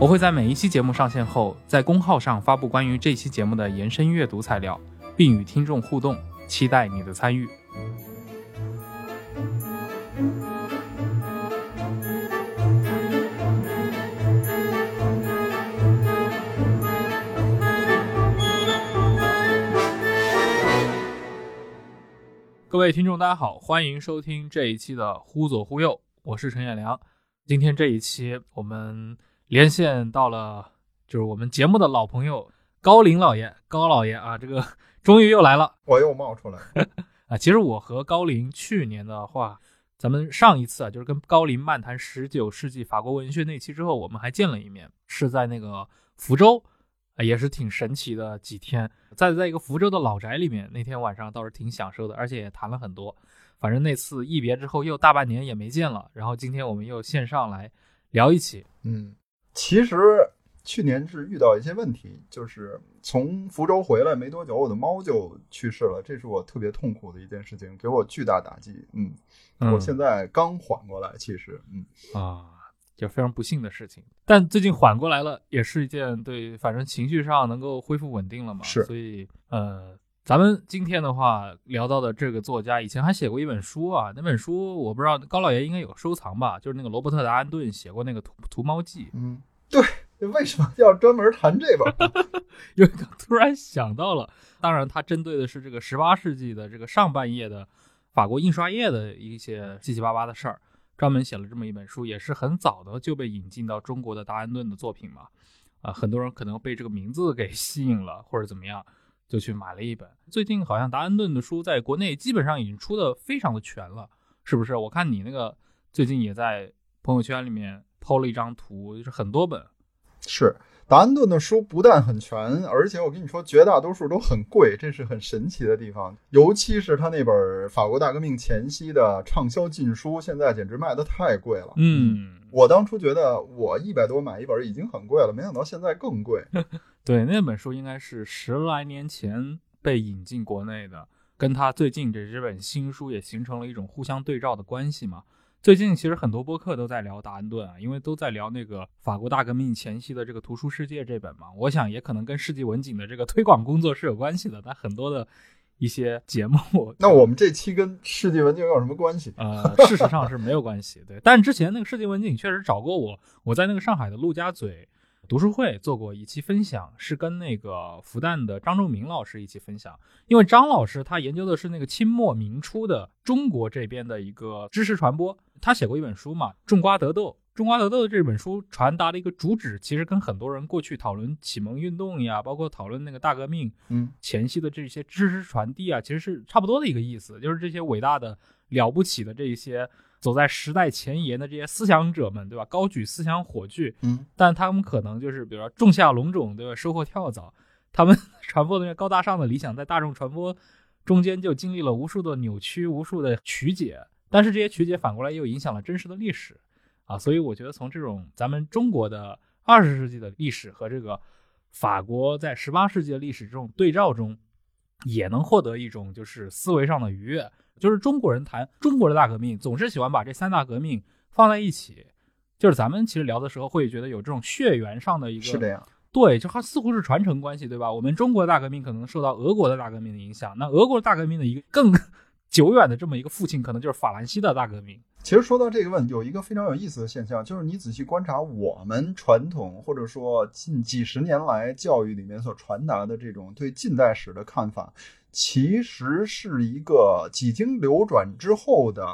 我会在每一期节目上线后，在公号上发布关于这期节目的延伸阅读材料，并与听众互动，期待你的参与。各位听众，大家好，欢迎收听这一期的《忽左忽右》，我是陈彦良。今天这一期我们连线到了，就是我们节目的老朋友高林老爷，高老爷啊，这个 终于又来了，我又冒出来了啊！其实我和高林去年的话，咱们上一次啊，就是跟高林漫谈十九世纪法国文学那期之后，我们还见了一面，是在那个福州。啊，也是挺神奇的几天，在在一个福州的老宅里面，那天晚上倒是挺享受的，而且也谈了很多。反正那次一别之后，又大半年也没见了。然后今天我们又线上来聊一起。嗯，其实去年是遇到一些问题，就是从福州回来没多久，我的猫就去世了，这是我特别痛苦的一件事情，给我巨大打击。嗯，我现在刚缓过来，其实，嗯啊。就非常不幸的事情，但最近缓过来了，也是一件对，反正情绪上能够恢复稳定了嘛。是，所以呃，咱们今天的话聊到的这个作家，以前还写过一本书啊，那本书我不知道高老爷应该有收藏吧，就是那个罗伯特·达安顿写过那个《图图猫记》。嗯，对，为什么要专门谈这本？因为突然想到了，当然他针对的是这个十八世纪的这个上半叶的法国印刷业的一些七七八八的事儿。专门写了这么一本书，也是很早的就被引进到中国的达安顿的作品嘛，啊，很多人可能被这个名字给吸引了，或者怎么样，就去买了一本。最近好像达安顿的书在国内基本上已经出的非常的全了，是不是？我看你那个最近也在朋友圈里面抛了一张图，就是很多本，是。达安顿的书不但很全，而且我跟你说，绝大多数都很贵，这是很神奇的地方。尤其是他那本法国大革命前夕的畅销禁书，现在简直卖的太贵了。嗯，我当初觉得我一百多买一本已经很贵了，没想到现在更贵。对，那本书应该是十来年前被引进国内的，跟他最近这这本新书也形成了一种互相对照的关系嘛。最近其实很多播客都在聊达恩顿啊，因为都在聊那个法国大革命前夕的这个图书世界这本嘛。我想也可能跟世纪文景的这个推广工作是有关系的。但很多的一些节目，那我们这期跟世纪文景有什么关系？呃，事实上是没有关系。对，但之前那个世纪文景确实找过我，我在那个上海的陆家嘴。读书会做过一期分享，是跟那个复旦的张仲明老师一起分享。因为张老师他研究的是那个清末明初的中国这边的一个知识传播，他写过一本书嘛，《种瓜得豆》。《种瓜得豆》的这本书传达的一个主旨，其实跟很多人过去讨论启蒙运动呀，包括讨论那个大革命嗯前夕的这些知识传递啊，其实是差不多的一个意思，就是这些伟大的、了不起的这一些。走在时代前沿的这些思想者们，对吧？高举思想火炬，嗯，但他们可能就是，比如说种下龙种，对吧？收获跳蚤。他们 传播的那些高大上的理想，在大众传播中间就经历了无数的扭曲、无数的曲解。但是这些曲解反过来又影响了真实的历史啊！所以我觉得，从这种咱们中国的二十世纪的历史和这个法国在十八世纪的历史这种对照中，也能获得一种就是思维上的愉悦。就是中国人谈中国的大革命，总是喜欢把这三大革命放在一起。就是咱们其实聊的时候，会觉得有这种血缘上的一个。对，就它似乎是传承关系，对吧？我们中国大革命可能受到俄国的大革命的影响，那俄国大革命的一个更久远的这么一个父亲，可能就是法兰西的大革命。其实说到这个问题，有一个非常有意思的现象，就是你仔细观察我们传统或者说近几十年来教育里面所传达的这种对近代史的看法。其实是一个几经流转之后的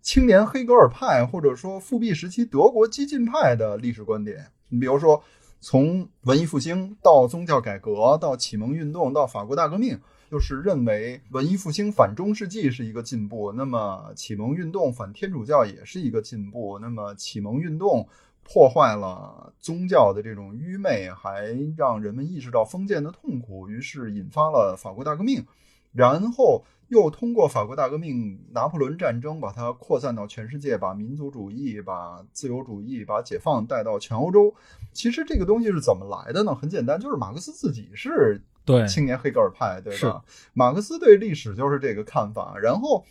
青年黑格尔派，或者说复辟时期德国激进派的历史观点。你比如说，从文艺复兴到宗教改革，到启蒙运动，到法国大革命，就是认为文艺复兴反中世纪是一个进步，那么启蒙运动反天主教也是一个进步，那么启蒙运动。破坏了宗教的这种愚昧，还让人们意识到封建的痛苦，于是引发了法国大革命，然后又通过法国大革命、拿破仑战争把它扩散到全世界，把民族主义、把自由主义、把解放带到全欧洲。其实这个东西是怎么来的呢？很简单，就是马克思自己是对青年黑格尔派，对是吧？马克思对历史就是这个看法，然后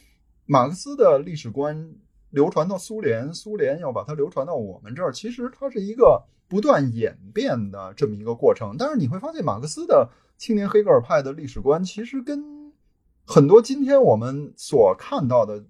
马克思的历史观流传到苏联，苏联要把它流传到我们这儿，其实它是一个不断演变的这么一个过程。但是你会发现，马克思的青年黑格尔派的历史观其实跟很多今天我们所看到的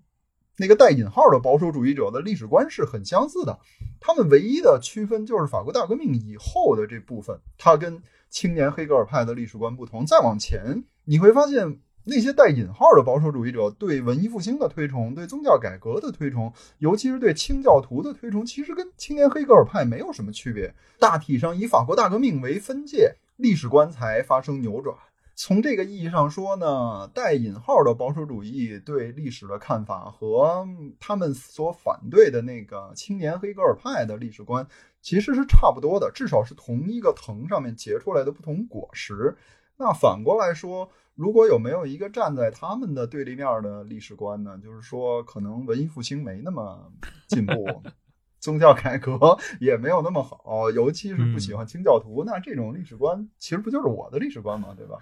那个带引号的保守主义者的历史观是很相似的。他们唯一的区分就是法国大革命以后的这部分，它跟青年黑格尔派的历史观不同。再往前，你会发现那些带引号的保守主义者对文艺复兴的推崇、对宗教改革的推崇，尤其是对清教徒的推崇，其实跟青年黑格尔派没有什么区别。大体上以法国大革命为分界，历史观才发生扭转。从这个意义上说呢，带引号的保守主义对历史的看法和他们所反对的那个青年黑格尔派的历史观其实是差不多的，至少是同一个藤上面结出来的不同果实。那反过来说，如果有没有一个站在他们的对立面的历史观呢？就是说，可能文艺复兴没那么进步。宗教改革也没有那么好，尤其是不喜欢清教徒。那这种历史观其实不就是我的历史观吗？对吧？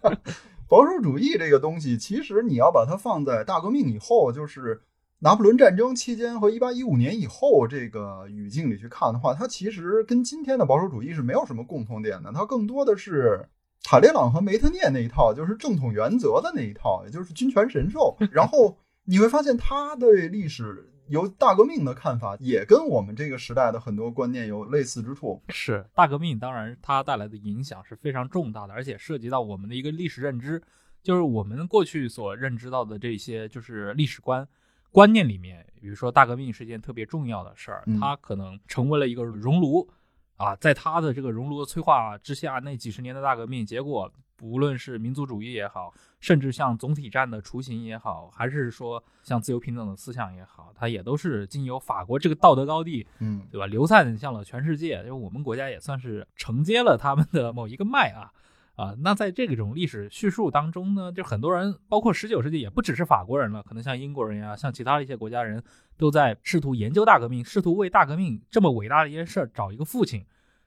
保守主义这个东西，其实你要把它放在大革命以后，就是拿破仑战争期间和一八一五年以后这个语境里去看的话，它其实跟今天的保守主义是没有什么共同点的。它更多的是塔列朗和梅特涅那一套，就是正统原则的那一套，也就是君权神授。然后你会发现，他对历史。由大革命的看法也跟我们这个时代的很多观念有类似之处。是大革命，当然它带来的影响是非常重大的，而且涉及到我们的一个历史认知，就是我们过去所认知到的这些就是历史观观念里面，比如说大革命是一件特别重要的事儿，它可能成为了一个熔炉啊，在它的这个熔炉的催化之下，那几十年的大革命结果。无论是民族主义也好，甚至像总体战的雏形也好，还是说像自由平等的思想也好，它也都是经由法国这个道德高地，嗯，对吧？流散向了全世界，因为我们国家也算是承接了他们的某一个脉啊啊。那在这种历史叙述当中呢，就很多人，包括十九世纪也不只是法国人了，可能像英国人呀，像其他的一些国家人都在试图研究大革命，试图为大革命这么伟大的一件事儿找一个父亲。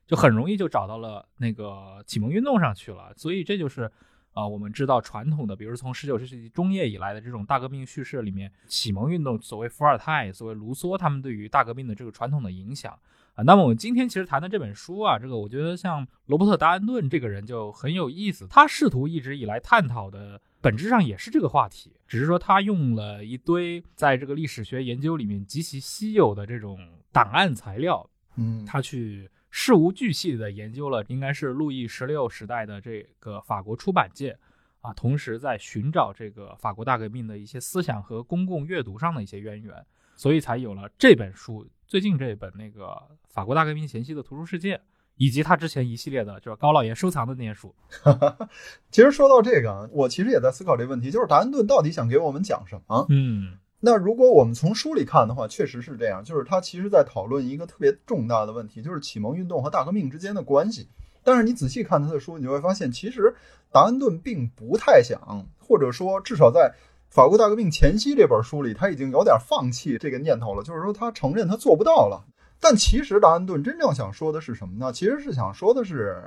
就很容易就找到了那个启蒙运动上去了，所以这就是啊，我们知道传统的，比如从十九世纪中叶以来的这种大革命叙事里面，启蒙运动，所谓伏尔泰，所谓卢梭，他们对于大革命的这个传统的影响啊。那么我们今天其实谈的这本书啊，这个我觉得像罗伯特·达恩顿这个人就很有意思，他试图一直以来探讨的本质上也是这个话题，只是说他用了一堆在这个历史学研究里面极其稀有的这种档案材料，嗯，他去。事无巨细地研究了，应该是路易十六时代的这个法国出版界，啊，同时在寻找这个法国大革命的一些思想和公共阅读上的一些渊源，所以才有了这本书。最近这本那个法国大革命前夕的图书世界，以及他之前一系列的，就是高老爷收藏的那些书。其实说到这个，我其实也在思考这个问题，就是达恩顿到底想给我们讲什么？嗯。那如果我们从书里看的话，确实是这样，就是他其实在讨论一个特别重大的问题，就是启蒙运动和大革命之间的关系。但是你仔细看他的书，你就会发现，其实达恩顿并不太想，或者说至少在法国大革命前夕这本书里，他已经有点放弃这个念头了，就是说他承认他做不到了。但其实达恩顿真正想说的是什么呢？其实是想说的是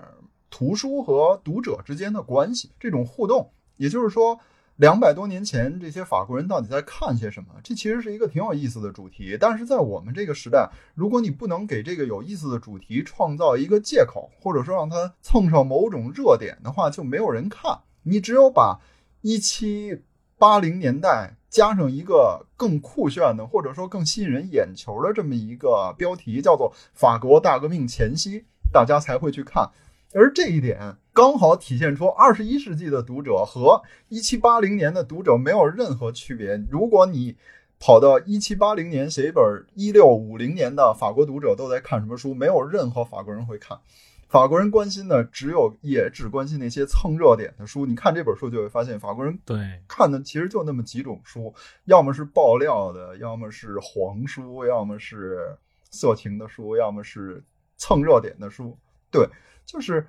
图书和读者之间的关系，这种互动，也就是说。两百多年前，这些法国人到底在看些什么？这其实是一个挺有意思的主题。但是在我们这个时代，如果你不能给这个有意思的主题创造一个借口，或者说让它蹭上某种热点的话，就没有人看。你只有把一七八零年代加上一个更酷炫的，或者说更吸引人眼球的这么一个标题，叫做“法国大革命前夕”，大家才会去看。而这一点刚好体现出二十一世纪的读者和一七八零年的读者没有任何区别。如果你跑到一七八零年写一本一六五零年的法国读者都在看什么书，没有任何法国人会看。法国人关心的只有也只关心那些蹭热点的书。你看这本书就会发现，法国人对看的其实就那么几种书，要么是爆料的，要么是黄书，要么是。色情的书，要么是蹭热点的书。对，就是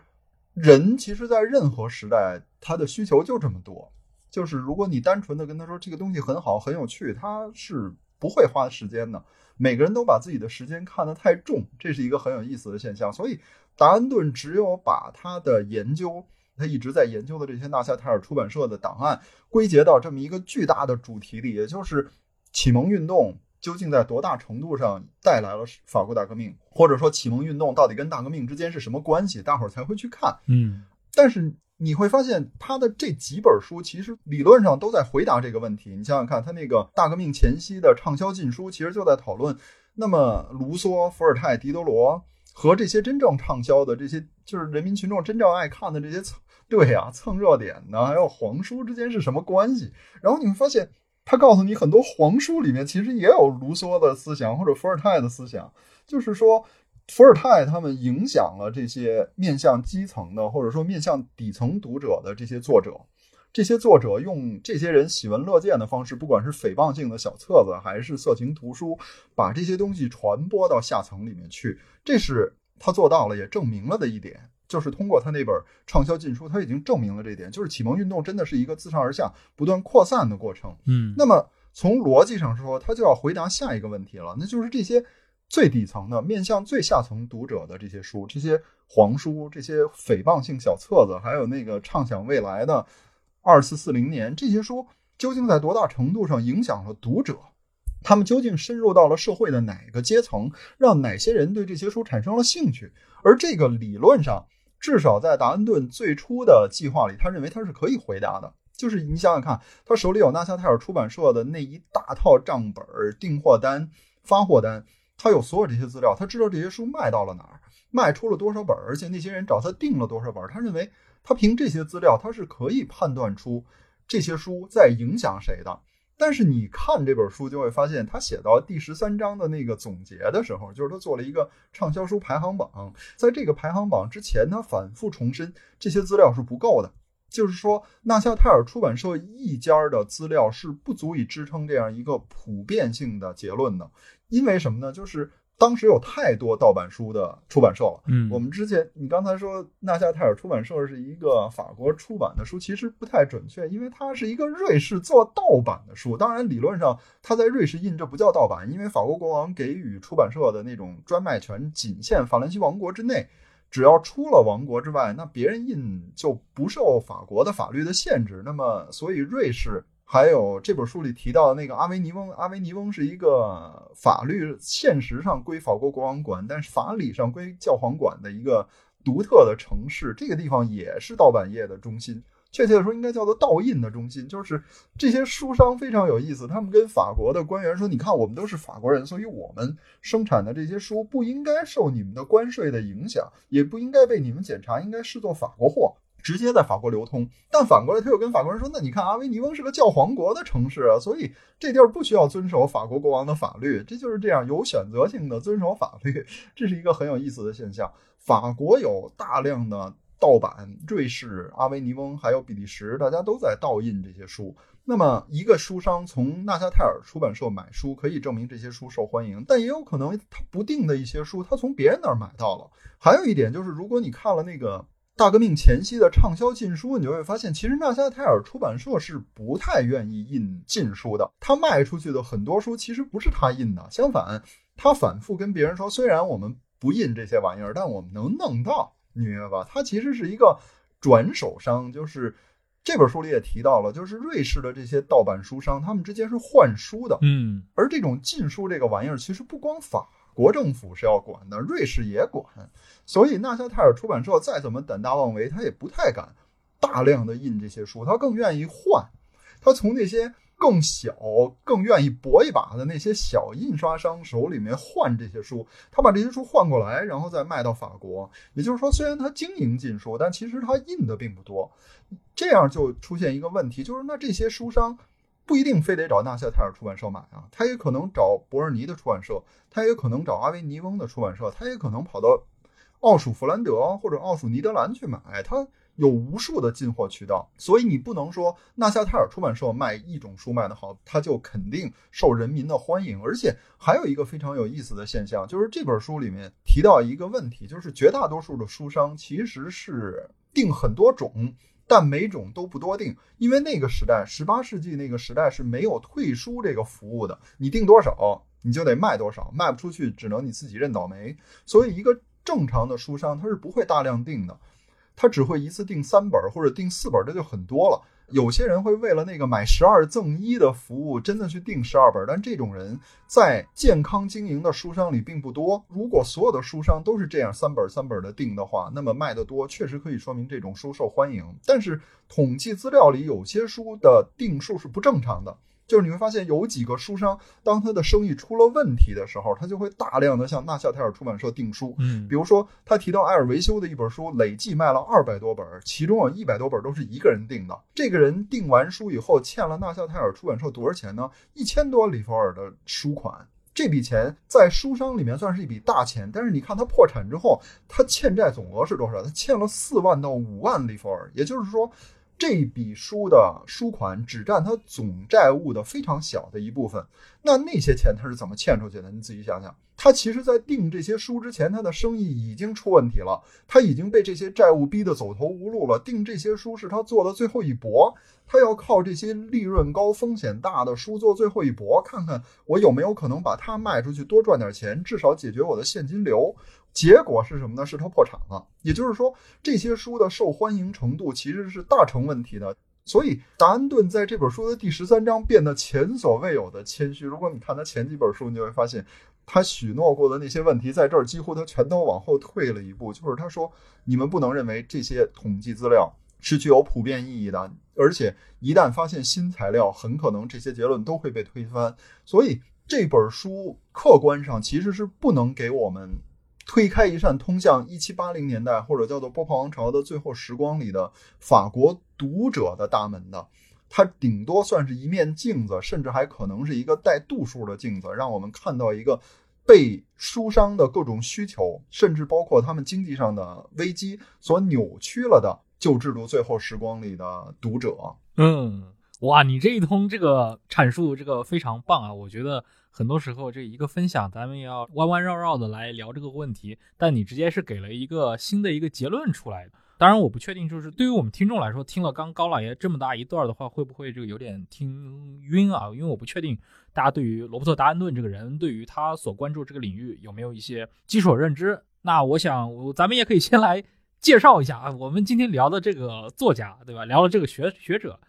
人其实，在任何时代，他的需求就这么多。就是如果你单纯的跟他说这个东西很好、很有趣，他是不会花时间的。每个人都把自己的时间看得太重，这是一个很有意思的现象。所以，达恩顿只有把他的研究，他一直在研究的这些纳夏泰尔出版社的档案，归结到这么一个巨大的主题里，也就是启蒙运动究竟在多大程度上带来了法国大革命，或者说启蒙运动到底跟大革命之间是什么关系，大伙儿才会去看。嗯，但是。你会发现，他的这几本书其实理论上都在回答这个问题。你想想看，他那个大革命前夕的畅销禁书，其实就在讨论：那么卢梭、伏尔泰、狄德罗和这些真正畅销的这些，就是人民群众真正爱看的这些，对呀，蹭热点的，还有黄书之间是什么关系？然后你会发现，他告诉你很多黄书里面其实也有卢梭的思想或者伏尔泰的思想，就是说。伏尔泰他们影响了这些面向基层的，或者说面向底层读者的这些作者。这些作者用这些人喜闻乐见的方式，不管是诽谤性的小册子，还是色情图书，把这些东西传播到下层里面去。这是他做到了，也证明了的一点，就是通过他那本畅销禁书，他已经证明了这一点，就是启蒙运动真的是一个自上而下不断扩散的过程。嗯，那么从逻辑上说，他就要回答下一个问题了，那就是这些。最底层的、面向最下层读者的这些书，这些黄书、这些诽谤性小册子，还有那个畅想未来的二四四零年，这些书究竟在多大程度上影响了读者？他们究竟深入到了社会的哪个阶层？让哪些人对这些书产生了兴趣？而这个理论上，至少在达恩顿最初的计划里，他认为他是可以回答的。就是你想想看，他手里有纳夏泰尔出版社的那一大套账本、订货单、发货单。他有所有这些资料，他知道这些书卖到了哪儿，卖出了多少本，而且那些人找他订了多少本。他认为，他凭这些资料，他是可以判断出这些书在影响谁的。但是你看这本书，就会发现，他写到第十三章的那个总结的时候，就是他做了一个畅销书排行榜，在这个排行榜之前，他反复重申这些资料是不够的，就是说，纳夏泰尔出版社一家的资料是不足以支撑这样一个普遍性的结论的。因为什么呢？就是当时有太多盗版书的出版社了。嗯，我们之前你刚才说纳夏泰尔出版社是一个法国出版的书，其实不太准确，因为它是一个瑞士做盗版的书。当然，理论上它在瑞士印这不叫盗版，因为法国国王给予出版社的那种专卖权仅限法兰西王国之内，只要出了王国之外，那别人印就不受法国的法律的限制。那么，所以瑞士。还有这本书里提到的那个阿维尼翁，阿维尼翁是一个法律现实上归法国国王管，但是法理上归教皇管的一个独特的城市。这个地方也是盗版业的中心，确切的说应该叫做盗印的中心。就是这些书商非常有意思，他们跟法国的官员说：“你看，我们都是法国人，所以我们生产的这些书不应该受你们的关税的影响，也不应该被你们检查，应该视作法国货。”直接在法国流通，但反过来他又跟法国人说：“那你看，阿维尼翁是个教皇国的城市啊，所以这地儿不需要遵守法国国王的法律。这就是这样有选择性的遵守法律，这是一个很有意思的现象。法国有大量的盗版，瑞士、阿维尼翁还有比利时，大家都在盗印这些书。那么，一个书商从纳夏泰尔出版社买书，可以证明这些书受欢迎，但也有可能他不定的一些书，他从别人那儿买到了。还有一点就是，如果你看了那个。大革命前夕的畅销禁书，你就会发现，其实纳夏泰尔出版社是不太愿意印禁书的。他卖出去的很多书其实不是他印的，相反，他反复跟别人说，虽然我们不印这些玩意儿，但我们能弄到，你明白吧？他其实是一个转手商，就是这本书里也提到了，就是瑞士的这些盗版书商，他们之间是换书的。嗯，而这种禁书这个玩意儿，其实不光法国政府是要管的，瑞士也管。所以，纳夏泰尔出版社再怎么胆大妄为，他也不太敢大量的印这些书，他更愿意换。他从那些更小、更愿意搏一把的那些小印刷商手里面换这些书，他把这些书换过来，然后再卖到法国。也就是说，虽然他经营禁书，但其实他印的并不多。这样就出现一个问题，就是那这些书商不一定非得找纳夏泰尔出版社买啊，他也可能找伯尔尼的出版社，他也可能找阿维尼翁的出版社，他也可能跑到。奥数弗兰德或者奥数尼德兰去买，他有无数的进货渠道，所以你不能说纳夏泰尔出版社卖一种书卖得好，他就肯定受人民的欢迎。而且还有一个非常有意思的现象，就是这本书里面提到一个问题，就是绝大多数的书商其实是订很多种。但每种都不多订，因为那个时代，十八世纪那个时代是没有退书这个服务的。你订多少，你就得卖多少，卖不出去，只能你自己认倒霉。所以，一个正常的书商他是不会大量订的，他只会一次订三本或者订四本，这就很多了。有些人会为了那个买十二赠一的服务，真的去订十二本，但这种人在健康经营的书商里并不多。如果所有的书商都是这样三本三本的订的话，那么卖的多，确实可以说明这种书受欢迎。但是统计资料里有些书的订数是不正常的。就是你会发现有几个书商，当他的生意出了问题的时候，他就会大量的向纳夏泰尔出版社订书。嗯，比如说他提到埃尔维修的一本书，累计卖了二百多本，其中有一百多本都是一个人订的。这个人订完书以后，欠了纳夏泰尔出版社多少钱呢？一千多里弗尔的书款。这笔钱在书商里面算是一笔大钱，但是你看他破产之后，他欠债总额是多少？他欠了四万到五万里弗尔，也就是说。这笔书的书款只占他总债务的非常小的一部分，那那些钱他是怎么欠出去的？你自己想想，他其实，在订这些书之前，他的生意已经出问题了，他已经被这些债务逼得走投无路了。订这些书是他做的最后一搏，他要靠这些利润高、风险大的书做最后一搏，看看我有没有可能把它卖出去，多赚点钱，至少解决我的现金流。结果是什么呢？是他破产了。也就是说，这些书的受欢迎程度其实是大成问题的。所以，达恩顿在这本书的第十三章变得前所未有的谦虚。如果你看他前几本书，你就会发现，他许诺过的那些问题，在这儿几乎他全都往后退了一步。就是他说：“你们不能认为这些统计资料是具有普遍意义的，而且一旦发现新材料，很可能这些结论都会被推翻。”所以，这本书客观上其实是不能给我们。推开一扇通向一七八零年代或者叫做波旁王朝的最后时光里的法国读者的大门的，它顶多算是一面镜子，甚至还可能是一个带度数的镜子，让我们看到一个被书商的各种需求，甚至包括他们经济上的危机所扭曲了的旧制度最后时光里的读者。嗯，哇，你这一通这个阐述，这个非常棒啊！我觉得。很多时候，这一个分享，咱们也要弯弯绕绕的来聊这个问题，但你直接是给了一个新的一个结论出来。当然，我不确定，就是对于我们听众来说，听了刚高老爷这么大一段的话，会不会这个有点听晕啊？因为我不确定大家对于罗伯特·达恩顿这个人，对于他所关注这个领域有没有一些基础认知。那我想，咱们也可以先来介绍一下啊，我们今天聊的这个作家，对吧？聊了这个学学者。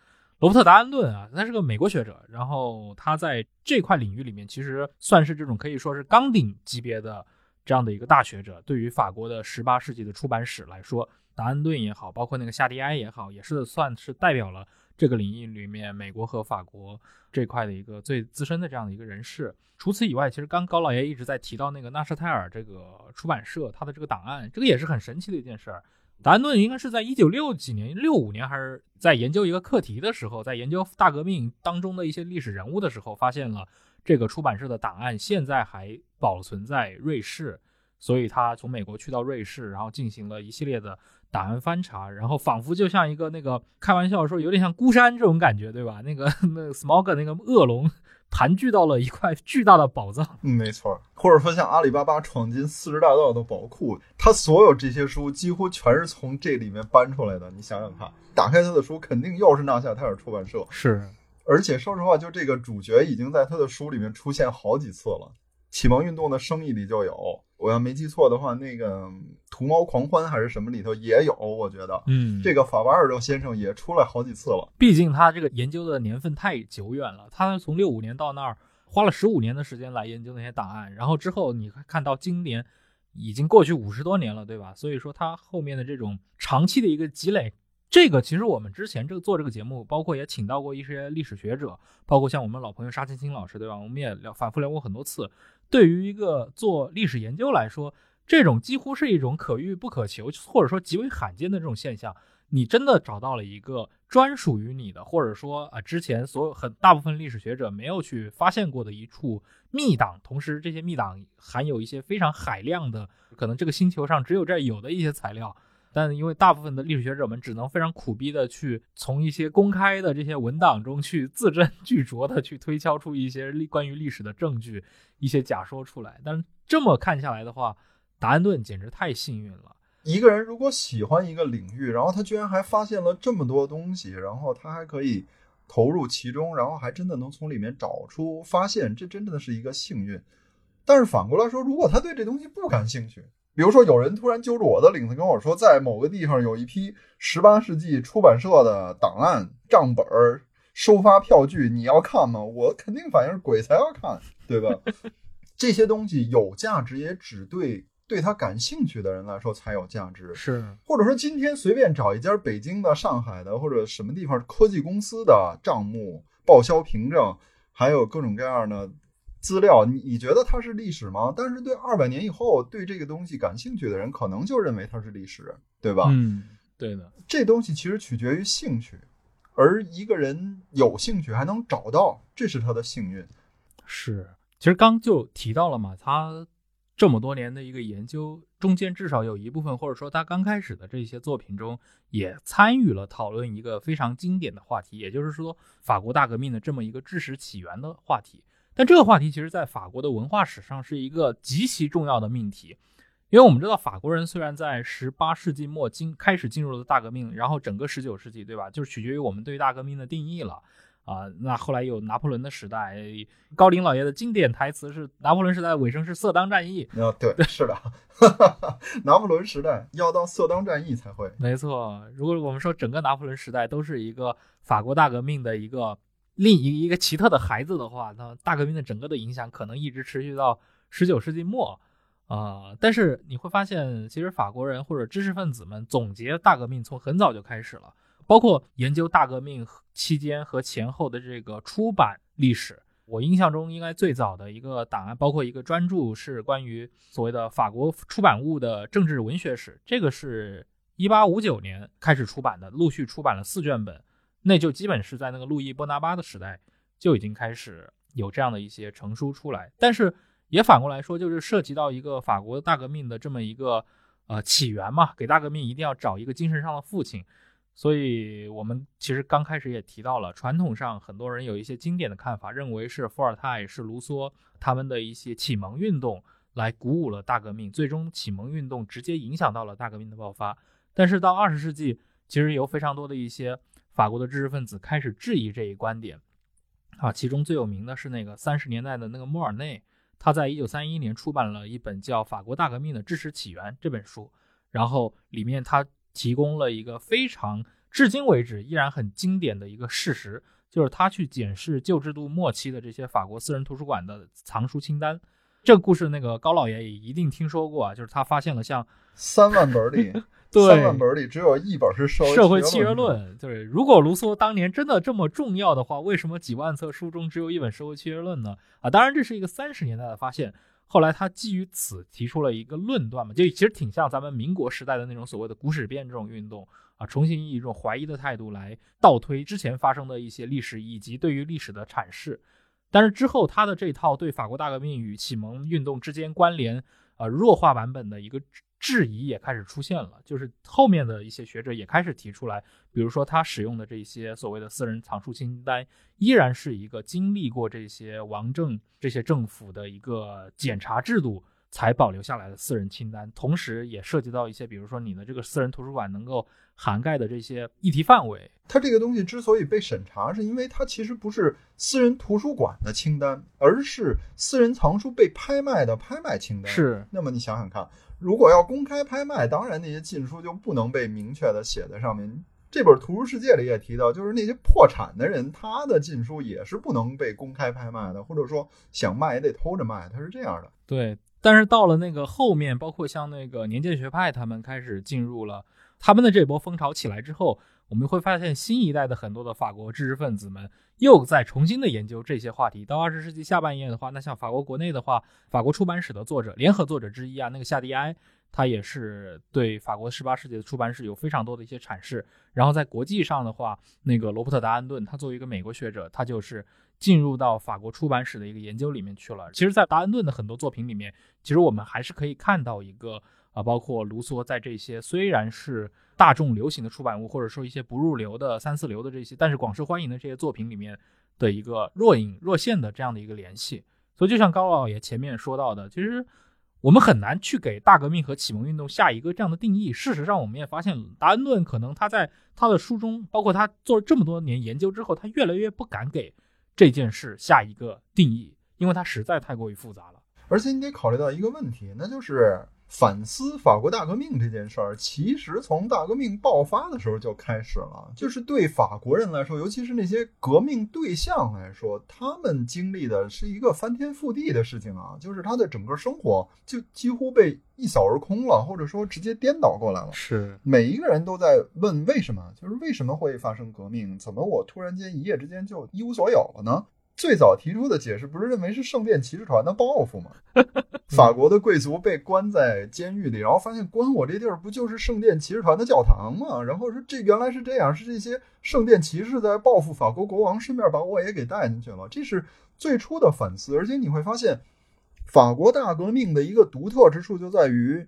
罗伯特·达恩顿啊，他是个美国学者，然后他在这块领域里面其实算是这种可以说是纲领级别的这样的一个大学者。对于法国的十八世纪的出版史来说，达恩顿也好，包括那个夏迪埃也好，也是算是代表了这个领域里面美国和法国这块的一个最资深的这样的一个人士。除此以外，其实刚高老爷一直在提到那个纳什泰尔这个出版社，他的这个档案，这个也是很神奇的一件事儿。达恩顿应该是在一九六几年、六五年，还是在研究一个课题的时候，在研究大革命当中的一些历史人物的时候，发现了这个出版社的档案现在还保存在瑞士，所以他从美国去到瑞士，然后进行了一系列的档案翻查，然后仿佛就像一个那个开玩笑说，有点像孤山这种感觉，对吧？那个 那个 Smog 那个恶龙。盘踞到了一块巨大的宝藏，嗯，没错，或者说像阿里巴巴闯进四十大盗的宝库，他所有这些书几乎全是从这里面搬出来的。你想想看，打开他的书，肯定又是纳夏泰尔出版社。是，而且说实话，就这个主角已经在他的书里面出现好几次了。启蒙运动的生意里就有，我要没记错的话，那个图猫狂欢还是什么里头也有，我觉得，嗯，这个法瓦尔多先生也出来好几次了。毕竟他这个研究的年份太久远了，他从六五年到那儿花了十五年的时间来研究那些档案，然后之后你看到今年已经过去五十多年了，对吧？所以说他后面的这种长期的一个积累。这个其实我们之前这个做这个节目，包括也请到过一些历史学者，包括像我们老朋友沙青青老师，对吧？我们也聊反复聊过很多次。对于一个做历史研究来说，这种几乎是一种可遇不可求，或者说极为罕见的这种现象。你真的找到了一个。专属于你的，或者说啊，之前所有很大部分历史学者没有去发现过的一处密档，同时这些密档含有一些非常海量的，可能这个星球上只有这儿有的一些材料。但因为大部分的历史学者们只能非常苦逼的去从一些公开的这些文档中去字斟 句酌的去推敲出一些历关于历史的证据、一些假说出来。但是这么看下来的话，达恩顿简直太幸运了。一个人如果喜欢一个领域，然后他居然还发现了这么多东西，然后他还可以投入其中，然后还真的能从里面找出发现，这真的是一个幸运。但是反过来说，如果他对这东西不感兴趣，比如说，有人突然揪住我的领子跟我说，在某个地方有一批十八世纪出版社的档案、账本、收发票据，你要看吗？我肯定反应是鬼才要看，对吧？这些东西有价值，也只对对他感兴趣的人来说才有价值。是，或者说今天随便找一家北京的、上海的或者什么地方科技公司的账目、报销凭证，还有各种各样的。资料，你你觉得它是历史吗？但是对二百年以后对这个东西感兴趣的人，可能就认为它是历史，对吧？嗯，对的。这东西其实取决于兴趣，而一个人有兴趣还能找到，这是他的幸运。是，其实刚就提到了嘛，他这么多年的一个研究，中间至少有一部分，或者说他刚开始的这些作品中，也参与了讨论一个非常经典的话题，也就是说法国大革命的这么一个知识起源的话题。但这个话题其实，在法国的文化史上是一个极其重要的命题，因为我们知道，法国人虽然在十八世纪末进开始进入了大革命，然后整个十九世纪，对吧？就是取决于我们对大革命的定义了啊。那后来有拿破仑的时代，高林老爷的经典台词是：拿破仑时代尾声是色当战役。啊，对，是的，拿破仑时代要到色当战役才会。没错，如果我们说整个拿破仑时代都是一个法国大革命的一个。另一一个奇特的孩子的话，那大革命的整个的影响可能一直持续到十九世纪末，啊，但是你会发现，其实法国人或者知识分子们总结大革命从很早就开始了，包括研究大革命期间和前后的这个出版历史。我印象中，应该最早的一个档案，包括一个专著，是关于所谓的法国出版物的政治文学史，这个是一八五九年开始出版的，陆续出版了四卷本。那就基本是在那个路易波拿巴的时代就已经开始有这样的一些成书出来，但是也反过来说，就是涉及到一个法国大革命的这么一个呃起源嘛，给大革命一定要找一个精神上的父亲，所以我们其实刚开始也提到了，传统上很多人有一些经典的看法，认为是伏尔泰是卢梭他们的一些启蒙运动来鼓舞了大革命，最终启蒙运动直接影响到了大革命的爆发，但是到二十世纪，其实有非常多的一些。法国的知识分子开始质疑这一观点，啊，其中最有名的是那个三十年代的那个莫尔内，他在一九三一年出版了一本叫《法国大革命的知识起源》这本书，然后里面他提供了一个非常至今为止依然很经典的一个事实，就是他去检视旧制度末期的这些法国私人图书馆的藏书清单。这个故事那个高老爷也一定听说过啊，就是他发现了像三万本里。三万本里只有一本是社社会契约论。对，如果卢梭当年真的这么重要的话，为什么几万册书中只有一本社会契约论呢？啊，当然这是一个三十年代的发现。后来他基于此提出了一个论断嘛，就其实挺像咱们民国时代的那种所谓的古史辨这种运动啊，重新以一种怀疑的态度来倒推之前发生的一些历史以及对于历史的阐释。但是之后他的这套对法国大革命与启蒙运动之间关联呃弱化版本的一个。质疑也开始出现了，就是后面的一些学者也开始提出来，比如说他使用的这些所谓的私人藏书清单，依然是一个经历过这些王政这些政府的一个检查制度才保留下来的私人清单，同时也涉及到一些，比如说你的这个私人图书馆能够涵盖的这些议题范围。它这个东西之所以被审查，是因为它其实不是私人图书馆的清单，而是私人藏书被拍卖的拍卖清单。是，那么你想想看。如果要公开拍卖，当然那些禁书就不能被明确的写在上面。这本《图书世界》里也提到，就是那些破产的人，他的禁书也是不能被公开拍卖的，或者说想卖也得偷着卖，他是这样的。对，但是到了那个后面，包括像那个年鉴学派，他们开始进入了他们的这波风潮起来之后。我们会发现，新一代的很多的法国知识分子们又在重新的研究这些话题。到二十世纪下半叶的话，那像法国国内的话，法国出版史的作者、联合作者之一啊，那个夏迪埃，他也是对法国十八世纪的出版史有非常多的一些阐释。然后在国际上的话，那个罗伯特·达安顿，他作为一个美国学者，他就是进入到法国出版史的一个研究里面去了。其实，在达安顿的很多作品里面，其实我们还是可以看到一个啊，包括卢梭在这些虽然是大众流行的出版物，或者说一些不入流的三四流的这些，但是广受欢迎的这些作品里面的一个若隐若现的这样的一个联系。所以，就像高老爷前面说到的，其实。我们很难去给大革命和启蒙运动下一个这样的定义。事实上，我们也发现，达恩顿可能他在他的书中，包括他做了这么多年研究之后，他越来越不敢给这件事下一个定义，因为它实在太过于复杂了。而且你得考虑到一个问题，那就是。反思法国大革命这件事儿，其实从大革命爆发的时候就开始了。就是对法国人来说，尤其是那些革命对象来说，他们经历的是一个翻天覆地的事情啊！就是他的整个生活就几乎被一扫而空了，或者说直接颠倒过来了。是每一个人都在问为什么？就是为什么会发生革命？怎么我突然间一夜之间就一无所有了呢？最早提出的解释不是认为是圣殿骑士团的报复吗？法国的贵族被关在监狱里，然后发现关我这地儿不就是圣殿骑士团的教堂吗？然后说这原来是这样，是这些圣殿骑士在报复法国国王，顺便把我也给带进去了。这是最初的反思。而且你会发现，法国大革命的一个独特之处就在于，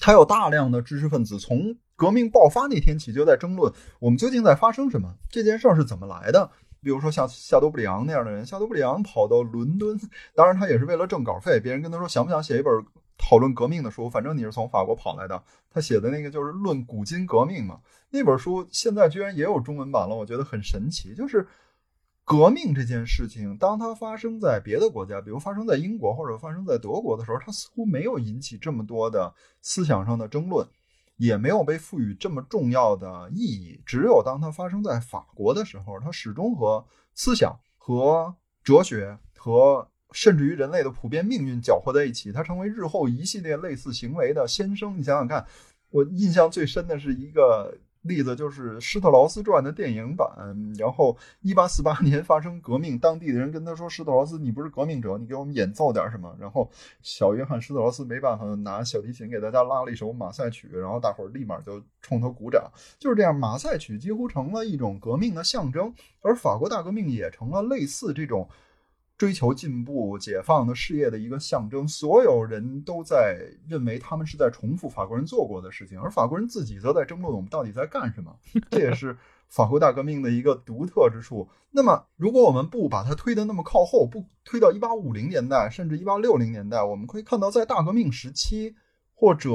它有大量的知识分子从革命爆发那天起就在争论我们究竟在发生什么，这件事儿是怎么来的。比如说像夏多布里昂那样的人，夏多布里昂跑到伦敦，当然他也是为了挣稿费。别人跟他说想不想写一本讨论革命的书，反正你是从法国跑来的。他写的那个就是《论古今革命》嘛，那本书现在居然也有中文版了，我觉得很神奇。就是革命这件事情，当它发生在别的国家，比如发生在英国或者发生在德国的时候，它似乎没有引起这么多的思想上的争论。也没有被赋予这么重要的意义。只有当它发生在法国的时候，它始终和思想、和哲学、和甚至于人类的普遍命运搅和在一起，它成为日后一系列类似行为的先声。你想想看，我印象最深的是一个。例子就是《施特劳斯传》的电影版，然后一八四八年发生革命，当地的人跟他说：“施特劳斯，你不是革命者，你给我们演奏点什么？”然后小约翰·施特劳斯没办法，拿小提琴给大家拉了一首马赛曲，然后大伙儿立马就冲他鼓掌。就是这样，马赛曲几乎成了一种革命的象征，而法国大革命也成了类似这种。追求进步、解放的事业的一个象征，所有人都在认为他们是在重复法国人做过的事情，而法国人自己则在争论我们到底在干什么。这也是法国大革命的一个独特之处。那么，如果我们不把它推得那么靠后，不推到一八五零年代，甚至一八六零年代，我们可以看到，在大革命时期或者。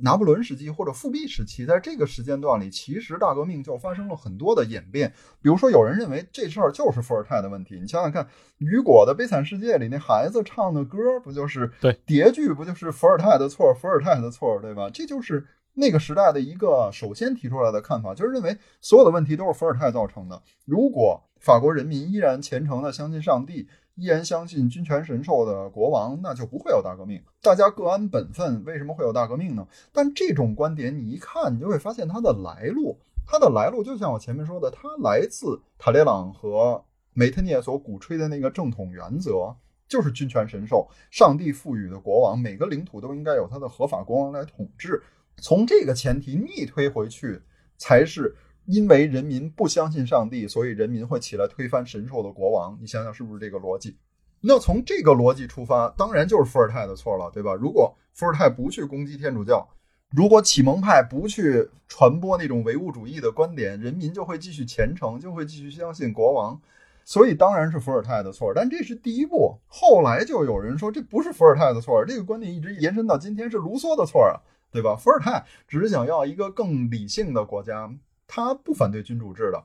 拿破仑时期或者复辟时期，在这个时间段里，其实大革命就发生了很多的演变。比如说，有人认为这事儿就是伏尔泰的问题。你想想看，雨果的《悲惨世界》里那孩子唱的歌，不就是对叠句，不就是伏尔泰的错？伏尔泰的错，对吧？这就是那个时代的一个首先提出来的看法，就是认为所有的问题都是伏尔泰造成的。如果法国人民依然虔诚的相信上帝。依然相信君权神授的国王，那就不会有大革命。大家各安本分，为什么会有大革命呢？但这种观点，你一看，你就会发现它的来路。它的来路就像我前面说的，它来自塔列朗和梅特涅所鼓吹的那个正统原则，就是君权神授，上帝赋予的国王，每个领土都应该有他的合法国王来统治。从这个前提逆推回去，才是。因为人民不相信上帝，所以人民会起来推翻神授的国王。你想想是不是这个逻辑？那从这个逻辑出发，当然就是伏尔泰的错了，对吧？如果伏尔泰不去攻击天主教，如果启蒙派不去传播那种唯物主义的观点，人民就会继续虔诚，就会继续相信国王。所以当然是伏尔泰的错。但这是第一步，后来就有人说这不是伏尔泰的错，这个观点一直延伸到今天是卢梭的错啊，对吧？伏尔泰只是想要一个更理性的国家。他不反对君主制的，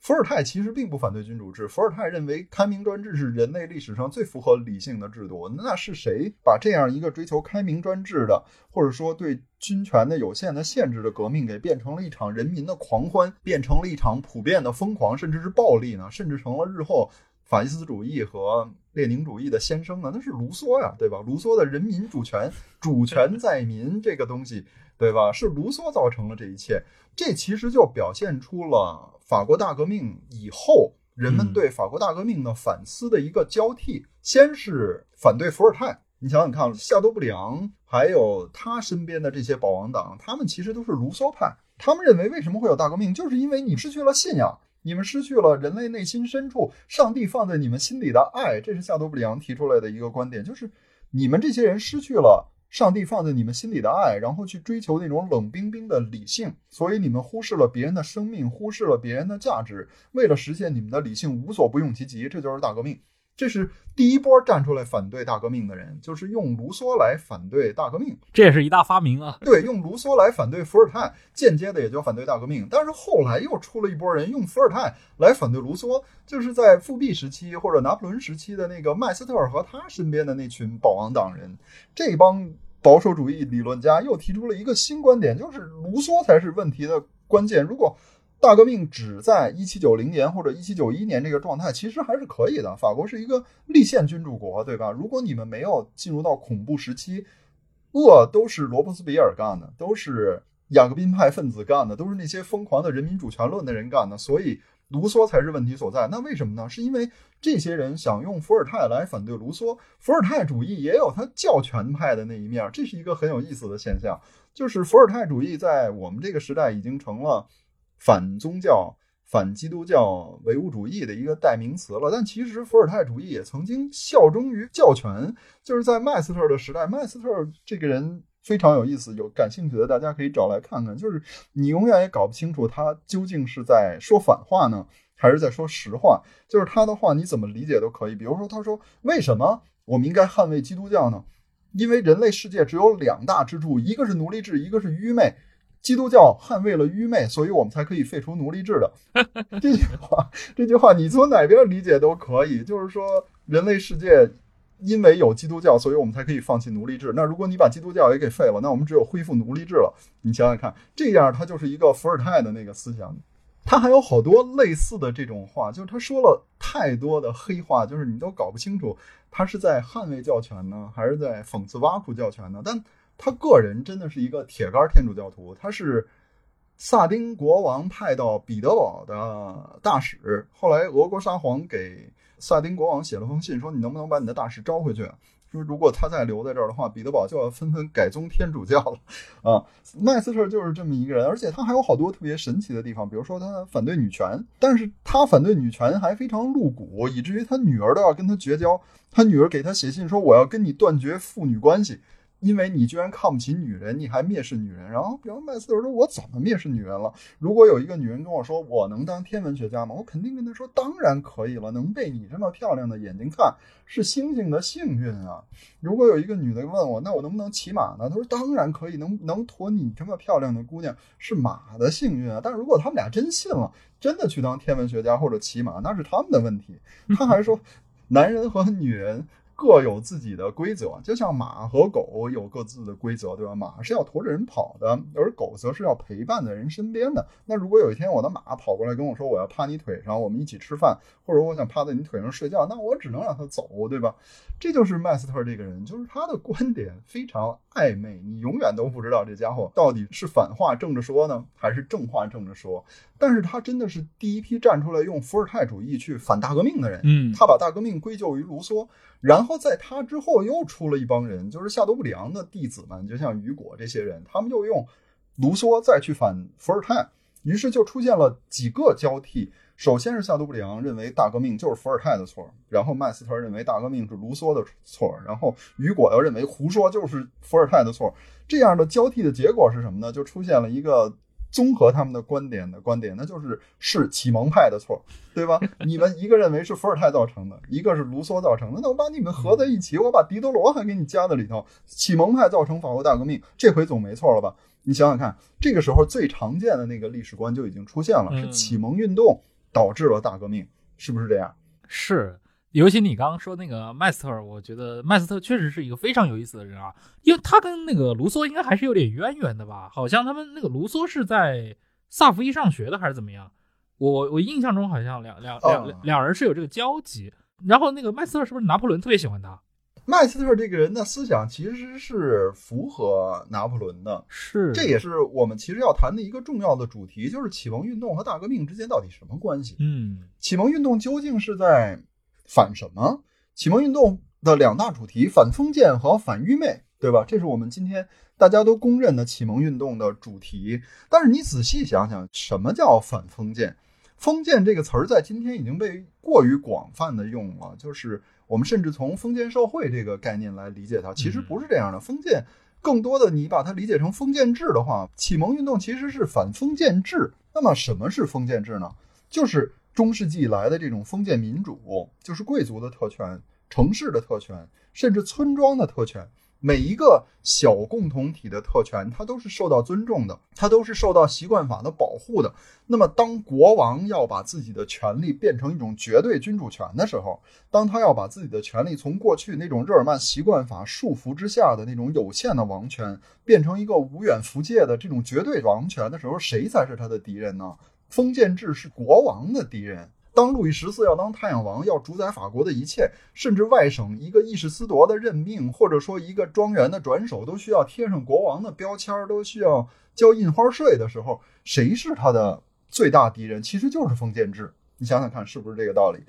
伏尔泰其实并不反对君主制。伏尔泰认为开明专制是人类历史上最符合理性的制度。那是谁把这样一个追求开明专制的，或者说对军权的有限的限制的革命，给变成了一场人民的狂欢，变成了一场普遍的疯狂，甚至是暴力呢？甚至成了日后法西斯主义和列宁主义的先声呢？那是卢梭呀，对吧？卢梭的人民主权，主权在民这个东西。对吧？是卢梭造成了这一切，这其实就表现出了法国大革命以后人们对法国大革命的反思的一个交替。先是反对伏尔泰，你想想看，夏多布里昂还有他身边的这些保王党，他们其实都是卢梭派。他们认为，为什么会有大革命，就是因为你失去了信仰，你们失去了人类内心深处上帝放在你们心里的爱。这是夏多布里昂提出来的一个观点，就是你们这些人失去了上帝放在你们心里的爱，然后去追求那种冷冰冰的理性，所以你们忽视了别人的生命，忽视了别人的价值，为了实现你们的理性，无所不用其极。这就是大革命。这是第一波站出来反对大革命的人，就是用卢梭来反对大革命，这也是一大发明啊。对，用卢梭来反对伏尔泰，间接的也就反对大革命。但是后来又出了一波人用伏尔泰来反对卢梭，就是在复辟时期或者拿破仑时期的那个麦斯特尔和他身边的那群保王党人，这帮保守主义理论家又提出了一个新观点，就是卢梭才是问题的关键。如果大革命只在一七九零年或者一七九一年这个状态，其实还是可以的。法国是一个立宪君主国，对吧？如果你们没有进入到恐怖时期，恶都是罗伯斯比尔干的，都是雅各宾派分子干的，都是那些疯狂的人民主权论的人干的，所以卢梭才是问题所在。那为什么呢？是因为这些人想用伏尔泰来反对卢梭，伏尔泰主义也有他教权派的那一面，这是一个很有意思的现象。就是伏尔泰主义在我们这个时代已经成了。反宗教、反基督教唯物主义的一个代名词了，但其实伏尔泰主义也曾经效忠于教权，就是在麦斯特的时代。麦斯特这个人非常有意思，有感兴趣的大家可以找来看看。就是你永远也搞不清楚他究竟是在说反话呢，还是在说实话。就是他的话你怎么理解都可以。比如说，他说：“为什么我们应该捍卫基督教呢？因为人类世界只有两大支柱，一个是奴隶制，一个是愚昧。”基督教捍卫了愚昧，所以我们才可以废除奴隶制的。这句话，这句话你从哪边理解都可以。就是说，人类世界因为有基督教，所以我们才可以放弃奴隶制。那如果你把基督教也给废了，那我们只有恢复奴隶制了。你想想看，这样它就是一个伏尔泰的那个思想。他还有好多类似的这种话，就是他说了太多的黑话，就是你都搞不清楚他是在捍卫教权呢，还是在讽刺挖苦教权呢？但他个人真的是一个铁杆天主教徒，他是萨丁国王派到彼得堡的大使。后来俄国沙皇给萨丁国王写了封信，说你能不能把你的大使招回去？说如果他再留在这儿的话，彼得堡就要纷纷改宗天主教了。啊，麦斯特就是这么一个人，而且他还有好多特别神奇的地方，比如说他反对女权，但是他反对女权还非常露骨，以至于他女儿都要跟他绝交。他女儿给他写信说：“我要跟你断绝父女关系。”因为你居然看不起女人，你还蔑视女人。然后，比如麦斯特说：“我怎么蔑视女人了？如果有一个女人跟我说我能当天文学家吗？我肯定跟她说当然可以了。能被你这么漂亮的眼睛看，是星星的幸运啊。如果有一个女的问我，那我能不能骑马呢？她说当然可以，能能驮你这么漂亮的姑娘是马的幸运啊。但是如果他们俩真信了，真的去当天文学家或者骑马，那是他们的问题。他还说，男人和女人。”各有自己的规则，就像马和狗有各自的规则，对吧？马是要驮着人跑的，而狗则是要陪伴在人身边的。那如果有一天我的马跑过来跟我说我要趴你腿上，我们一起吃饭，或者我想趴在你腿上睡觉，那我只能让它走，对吧？这就是麦斯特这个人，就是他的观点非常暧昧，你永远都不知道这家伙到底是反话正着说呢，还是正话正着说。但是他真的是第一批站出来用伏尔泰主义去反大革命的人。嗯，他把大革命归咎于卢梭。然后在他之后又出了一帮人，就是夏多布里昂的弟子们，就像雨果这些人，他们又用卢梭再去反伏尔泰，于是就出现了几个交替。首先是夏多布里昂认为大革命就是伏尔泰的错，然后麦斯特认为大革命是卢梭的错，然后雨果又认为胡说就是伏尔泰的错。这样的交替的结果是什么呢？就出现了一个。综合他们的观点的观点，那就是是启蒙派的错，对吧？你们一个认为是伏尔泰造成的，一个是卢梭造成的，那我把你们合在一起，我把狄德罗还给你加在里头，启蒙派造成法国大革命，这回总没错了吧？你想想看，这个时候最常见的那个历史观就已经出现了，是启蒙运动导致了大革命，是不是这样？是。尤其你刚刚说那个麦斯特，我觉得麦斯特确实是一个非常有意思的人啊，因为他跟那个卢梭应该还是有点渊源的吧？好像他们那个卢梭是在萨伏伊上学的，还是怎么样？我我印象中好像两两两两人是有这个交集。然后那个麦斯特是不是拿破仑特别喜欢他？麦斯特这个人的思想其实是符合拿破仑的，是这也是我们其实要谈的一个重要的主题，就是启蒙运动和大革命之间到底什么关系？嗯，启蒙运动究竟是在？反什么？启蒙运动的两大主题：反封建和反愚昧，对吧？这是我们今天大家都公认的启蒙运动的主题。但是你仔细想想，什么叫反封建？封建这个词儿在今天已经被过于广泛的用了，就是我们甚至从封建社会这个概念来理解它，其实不是这样的。封建更多的你把它理解成封建制的话，启蒙运动其实是反封建制。那么什么是封建制呢？就是中世纪以来的这种封建民主，就是贵族的特权。城市的特权，甚至村庄的特权，每一个小共同体的特权，它都是受到尊重的，它都是受到习惯法的保护的。那么，当国王要把自己的权利变成一种绝对君主权的时候，当他要把自己的权利从过去那种日耳曼习惯法束缚之下的那种有限的王权，变成一个无远弗届的这种绝对王权的时候，谁才是他的敌人呢？封建制是国王的敌人。当路易十四要当太阳王，要主宰法国的一切，甚至外省一个议事司铎的任命，或者说一个庄园的转手，都需要贴上国王的标签，都需要交印花税的时候，谁是他的最大敌人？其实就是封建制。你想想看，是不是这个道理？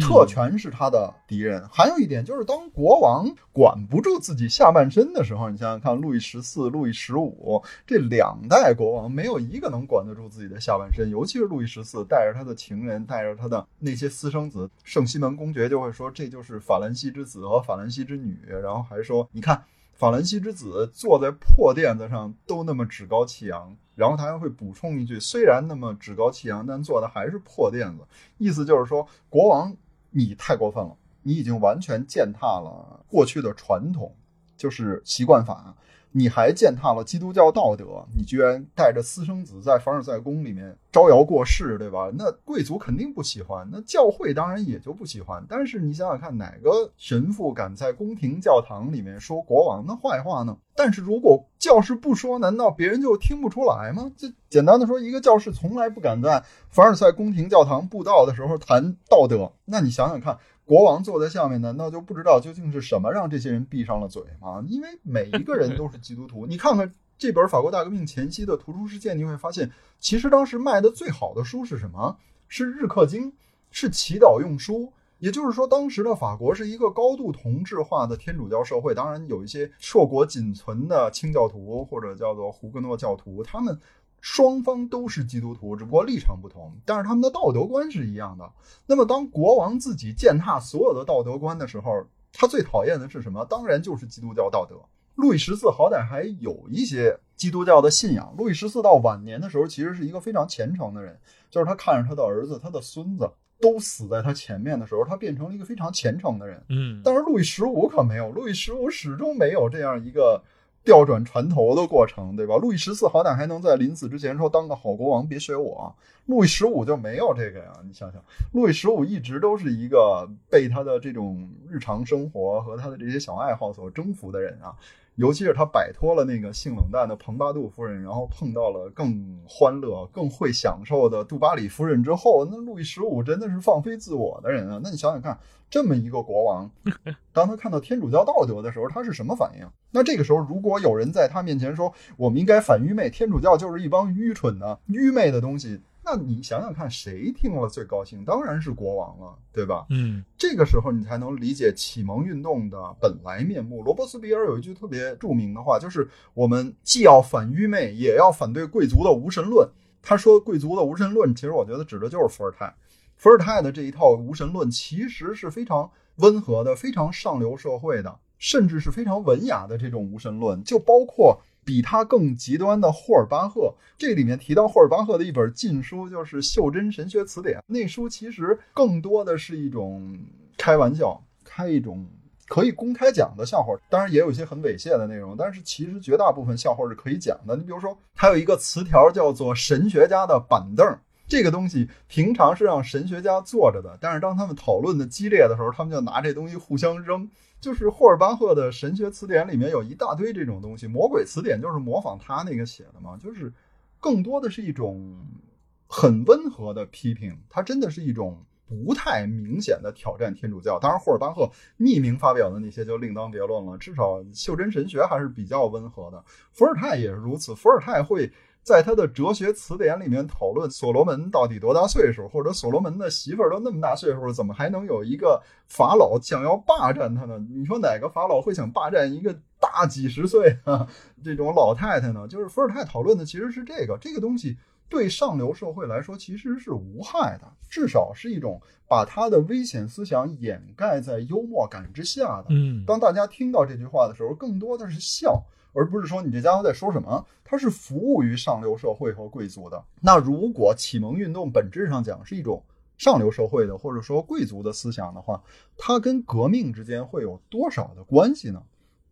特权是他的敌人。还有一点就是，当国王管不住自己下半身的时候，你想想看，路易十四、路易十五这两代国王，没有一个能管得住自己的下半身。尤其是路易十四，带着他的情人，带着他的那些私生子，圣西门公爵就会说这就是法兰西之子和法兰西之女，然后还说，你看。法兰西之子坐在破垫子上都那么趾高气扬，然后他还会补充一句：虽然那么趾高气扬，但做的还是破垫子。意思就是说，国王你太过分了，你已经完全践踏了过去的传统，就是习惯法。你还践踏了基督教道德，你居然带着私生子在凡尔赛宫里面招摇过市，对吧？那贵族肯定不喜欢，那教会当然也就不喜欢。但是你想想看，哪个神父敢在宫廷教堂里面说国王的坏话呢？但是如果教士不说，难道别人就听不出来吗？这简单的说，一个教士从来不敢在凡尔赛宫廷教堂布道的时候谈道德。那你想想看。国王坐在下面，难道就不知道究竟是什么让这些人闭上了嘴吗？因为每一个人都是基督徒。你看看这本法国大革命前期的图书事件，你会发现，其实当时卖的最好的书是什么？是日课经，是祈祷用书。也就是说，当时的法国是一个高度同质化的天主教社会，当然有一些硕果仅存的清教徒或者叫做胡格诺教徒，他们。双方都是基督徒，只不过立场不同，但是他们的道德观是一样的。那么，当国王自己践踏所有的道德观的时候，他最讨厌的是什么？当然就是基督教道德。路易十四好歹还有一些基督教的信仰。路易十四到晚年的时候，其实是一个非常虔诚的人，就是他看着他的儿子、他的孙子都死在他前面的时候，他变成了一个非常虔诚的人。嗯，但是路易十五可没有，路易十五始终没有这样一个。调转船头的过程，对吧？路易十四好歹还能在临死之前说当个好国王，别学我。路易十五就没有这个呀，你想想，路易十五一直都是一个被他的这种日常生活和他的这些小爱好所征服的人啊。尤其是他摆脱了那个性冷淡的蓬巴杜夫人，然后碰到了更欢乐、更会享受的杜巴里夫人之后，那路易十五真的是放飞自我的人啊！那你想想看，这么一个国王，当他看到天主教道德的时候，他是什么反应？那这个时候，如果有人在他面前说我们应该反愚昧，天主教就是一帮愚蠢的、愚昧的东西。那你想想看，谁听了最高兴？当然是国王了，对吧？嗯，这个时候你才能理解启蒙运动的本来面目。罗伯斯比尔有一句特别著名的话，就是我们既要反愚昧，也要反对贵族的无神论。他说贵族的无神论，其实我觉得指的就是伏尔泰。伏尔泰的这一套无神论其实是非常温和的、非常上流社会的，甚至是非常文雅的这种无神论，就包括。比他更极端的霍尔巴赫，这里面提到霍尔巴赫的一本禁书就是《袖珍神学词典》。那书其实更多的是一种开玩笑，开一种可以公开讲的笑话。当然也有一些很猥亵的内容，但是其实绝大部分笑话是可以讲的。你比如说，还有一个词条叫做“神学家的板凳”，这个东西平常是让神学家坐着的，但是当他们讨论的激烈的时候，他们就拿这东西互相扔。就是霍尔巴赫的神学词典里面有一大堆这种东西，魔鬼词典就是模仿他那个写的嘛，就是更多的是一种很温和的批评，它真的是一种不太明显的挑战天主教。当然，霍尔巴赫匿名发表的那些就另当别论了。至少袖珍神学还是比较温和的。伏尔泰也是如此，伏尔泰会。在他的哲学词典里面讨论所罗门到底多大岁数，或者所罗门的媳妇儿都那么大岁数了，怎么还能有一个法老想要霸占他呢？你说哪个法老会想霸占一个大几十岁啊这种老太太呢？就是伏尔泰讨论的其实是这个，这个东西对上流社会来说其实是无害的，至少是一种把他的危险思想掩盖在幽默感之下的。嗯，当大家听到这句话的时候，更多的是笑。而不是说你这家伙在说什么，他是服务于上流社会和贵族的。那如果启蒙运动本质上讲是一种上流社会的或者说贵族的思想的话，它跟革命之间会有多少的关系呢？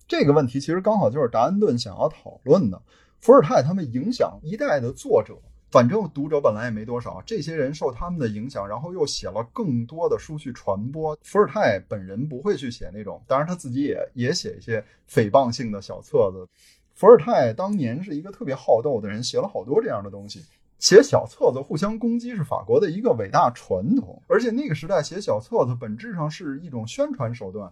这个问题其实刚好就是达恩顿想要讨论的。伏尔泰他们影响一代的作者。反正读者本来也没多少，这些人受他们的影响，然后又写了更多的书去传播。伏尔泰本人不会去写那种，当然他自己也也写一些诽谤性的小册子。伏尔泰当年是一个特别好斗的人，写了好多这样的东西。写小册子互相攻击是法国的一个伟大传统，而且那个时代写小册子本质上是一种宣传手段。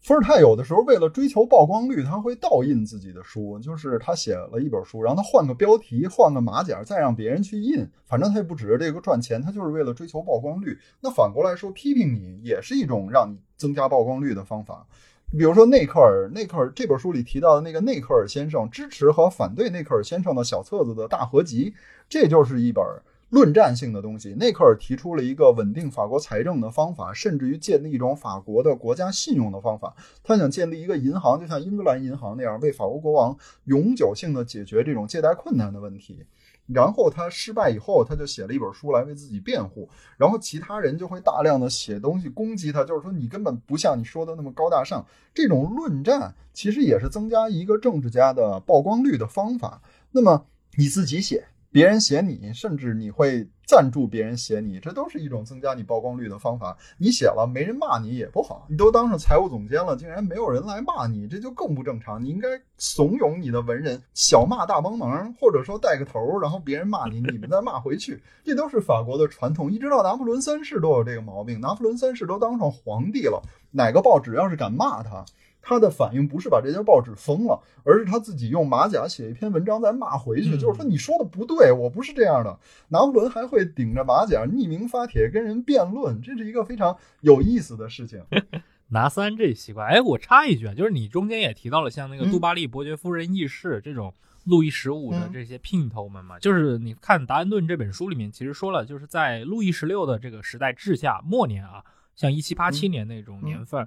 伏尔泰有的时候为了追求曝光率，他会倒印自己的书，就是他写了一本书，然后他换个标题，换个马甲，再让别人去印，反正他也不指着这个赚钱，他就是为了追求曝光率。那反过来说，批评你也是一种让你增加曝光率的方法。比如说内克尔，内克尔这本书里提到的那个内克尔先生支持和反对内克尔先生的小册子的大合集，这就是一本。论战性的东西，内克尔提出了一个稳定法国财政的方法，甚至于建立一种法国的国家信用的方法。他想建立一个银行，就像英格兰银行那样，为法国国王永久性的解决这种借贷困难的问题。然后他失败以后，他就写了一本书来为自己辩护。然后其他人就会大量的写东西攻击他，就是说你根本不像你说的那么高大上。这种论战其实也是增加一个政治家的曝光率的方法。那么你自己写。别人写你，甚至你会赞助别人写你，这都是一种增加你曝光率的方法。你写了没人骂你也不好，你都当上财务总监了，竟然没有人来骂你，这就更不正常。你应该怂恿你的文人小骂大帮忙，或者说带个头，然后别人骂你，你们再骂回去。这都是法国的传统，一直到拿破仑三世都有这个毛病。拿破仑三世都当上皇帝了，哪个报纸要是敢骂他？他的反应不是把这家报纸封了，而是他自己用马甲写一篇文章再骂回去，就是说你说的不对，我不是这样的。拿破仑还会顶着马甲匿名发帖跟人辩论，这是一个非常有意思的事情。拿三这习惯，哎，我插一句啊，就是你中间也提到了像那个杜巴利伯爵夫人轶事这种路易十五的这些姘头们嘛，就是你看达恩顿这本书里面其实说了，就是在路易十六的这个时代治下末年啊，像一七八七年那种年份。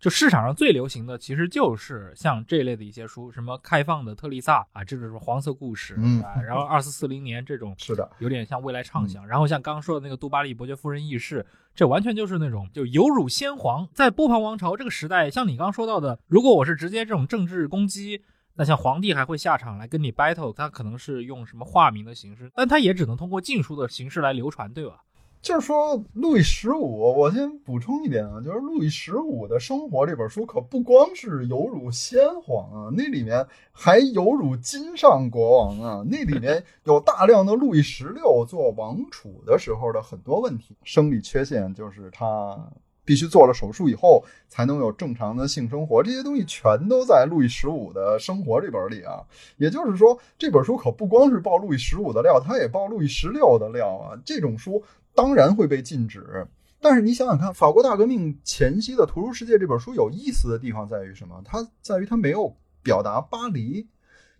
就市场上最流行的，其实就是像这类的一些书，什么《开放的特丽萨》啊，这就是黄色故事，嗯，然后二四四零年这种是的，有点像未来畅想。然后像刚刚说的那个杜巴利伯爵夫人轶事，这完全就是那种就有辱先皇。在波旁王朝这个时代，像你刚刚说到的，如果我是直接这种政治攻击，那像皇帝还会下场来跟你 battle，他可能是用什么化名的形式，但他也只能通过禁书的形式来流传，对吧？就是说，路易十五，我先补充一点啊，就是路易十五的生活这本书可不光是有辱先皇啊，那里面还有辱金上国王啊，那里面有大量的路易十六做王储的时候的很多问题，生理缺陷，就是他必须做了手术以后才能有正常的性生活，这些东西全都在路易十五的生活这本里啊。也就是说，这本书可不光是爆路易十五的料，它也爆路易十六的料啊。这种书。当然会被禁止，但是你想想看，法国大革命前夕的《图书世界》这本书有意思的地方在于什么？它在于它没有表达巴黎，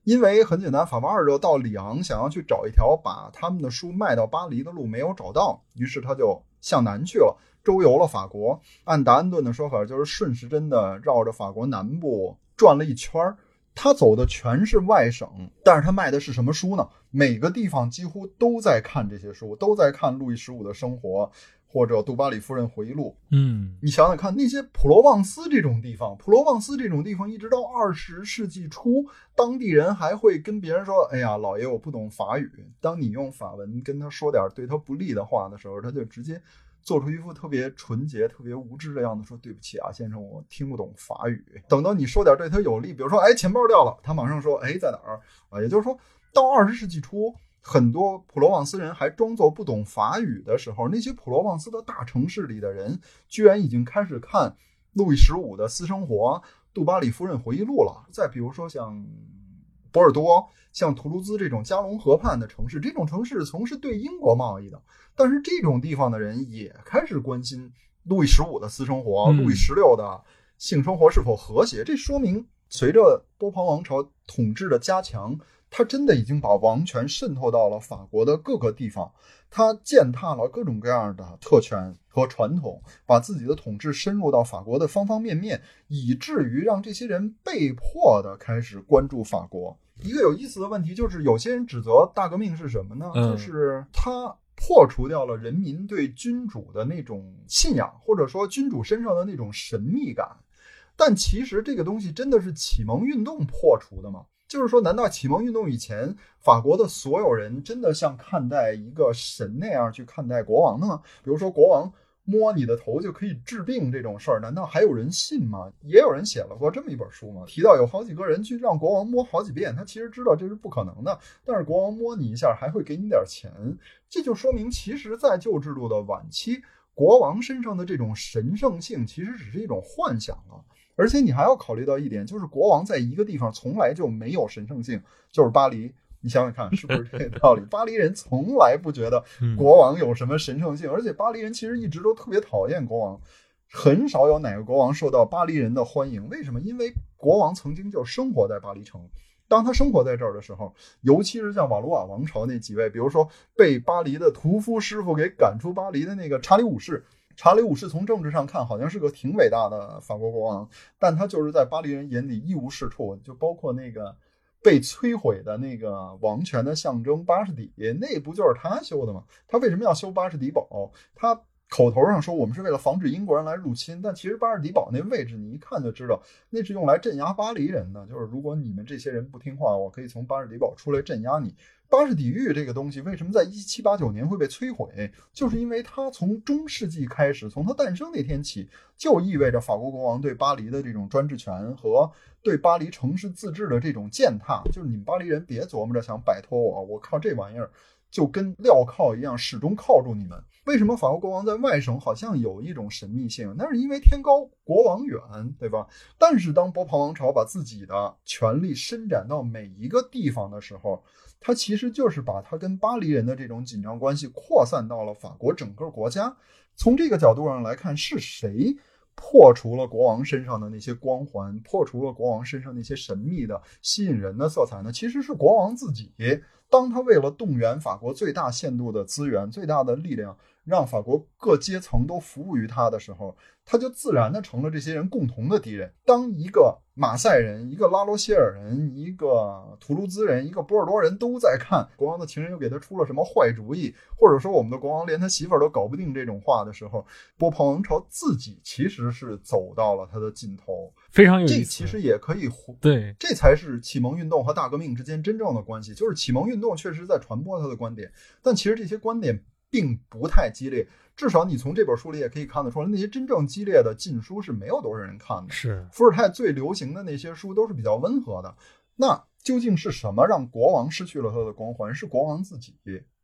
因为很简单，法巴二世到里昂想要去找一条把他们的书卖到巴黎的路，没有找到，于是他就向南去了，周游了法国。按达恩顿的说法，就是顺时针的绕着法国南部转了一圈儿。他走的全是外省，但是他卖的是什么书呢？每个地方几乎都在看这些书，都在看路易十五的生活或者杜巴里夫人回忆录。嗯，你想想看，那些普罗旺斯这种地方，普罗旺斯这种地方，一直到二十世纪初，当地人还会跟别人说：“哎呀，老爷，我不懂法语。”当你用法文跟他说点对他不利的话的时候，他就直接。做出一副特别纯洁、特别无知的样子，说：“对不起啊，先生，我听不懂法语。”等到你说点对他有利，比如说：“哎，钱包掉了。”他马上说：“哎，在哪儿？”啊，也就是说到二十世纪初，很多普罗旺斯人还装作不懂法语的时候，那些普罗旺斯的大城市里的人，居然已经开始看路易十五的私生活、杜巴里夫人回忆录了。再比如说像波尔多、像图卢兹这种加龙河畔的城市，这种城市从事对英国贸易的，但是这种地方的人也开始关心路易十五的私生活、路易十六的性生活是否和谐。这说明，随着波旁王朝统治的加强。他真的已经把王权渗透到了法国的各个地方，他践踏了各种各样的特权和传统，把自己的统治深入到法国的方方面面，以至于让这些人被迫的开始关注法国。一个有意思的问题就是，有些人指责大革命是什么呢？就是他破除掉了人民对君主的那种信仰，或者说君主身上的那种神秘感。但其实这个东西真的是启蒙运动破除的吗？就是说，难道启蒙运动以前，法国的所有人真的像看待一个神那样去看待国王呢？比如说，国王摸你的头就可以治病这种事儿，难道还有人信吗？也有人写了过这么一本书吗？提到有好几个人去让国王摸好几遍，他其实知道这是不可能的，但是国王摸你一下还会给你点钱，这就说明，其实，在旧制度的晚期，国王身上的这种神圣性其实只是一种幻想了。而且你还要考虑到一点，就是国王在一个地方从来就没有神圣性，就是巴黎。你想想看，是不是这个道理？巴黎人从来不觉得国王有什么神圣性，而且巴黎人其实一直都特别讨厌国王，很少有哪个国王受到巴黎人的欢迎。为什么？因为国王曾经就生活在巴黎城，当他生活在这儿的时候，尤其是像瓦卢瓦王朝那几位，比如说被巴黎的屠夫师傅给赶出巴黎的那个查理五世。查理五世从政治上看好像是个挺伟大的法国国王，但他就是在巴黎人眼里一无是处。就包括那个被摧毁的那个王权的象征巴士底，那不就是他修的吗？他为什么要修巴士底堡？他口头上说我们是为了防止英国人来入侵，但其实巴士底堡那位置你一看就知道，那是用来镇压巴黎人的。就是如果你们这些人不听话，我可以从巴士底堡出来镇压你。巴士底狱这个东西为什么在一七八九年会被摧毁？就是因为它从中世纪开始，从它诞生那天起，就意味着法国国王对巴黎的这种专制权和对巴黎城市自治的这种践踏。就是你们巴黎人别琢磨着想摆脱我，我靠这玩意儿就跟镣铐一样，始终铐住你们。为什么法国国王在外省好像有一种神秘性？那是因为天高国王远，对吧？但是当波旁王朝把自己的权力伸展到每一个地方的时候，他其实就是把他跟巴黎人的这种紧张关系扩散到了法国整个国家。从这个角度上来看，是谁破除了国王身上的那些光环，破除了国王身上那些神秘的、吸引人的色彩呢？其实是国王自己。当他为了动员法国最大限度的资源、最大的力量。让法国各阶层都服务于他的时候，他就自然的成了这些人共同的敌人。当一个马赛人、一个拉罗谢尔人、一个图卢兹人、一个波尔多人都在看国王的情人又给他出了什么坏主意，或者说我们的国王连他媳妇儿都搞不定这种话的时候，波旁王朝自己其实是走到了他的尽头。非常有意思。这其实也可以对，这才是启蒙运动和大革命之间真正的关系。就是启蒙运动确实在传播他的观点，但其实这些观点。并不太激烈，至少你从这本书里也可以看得出来，那些真正激烈的禁书是没有多少人看的。是伏尔泰最流行的那些书都是比较温和的。那究竟是什么让国王失去了他的光环？是国王自己，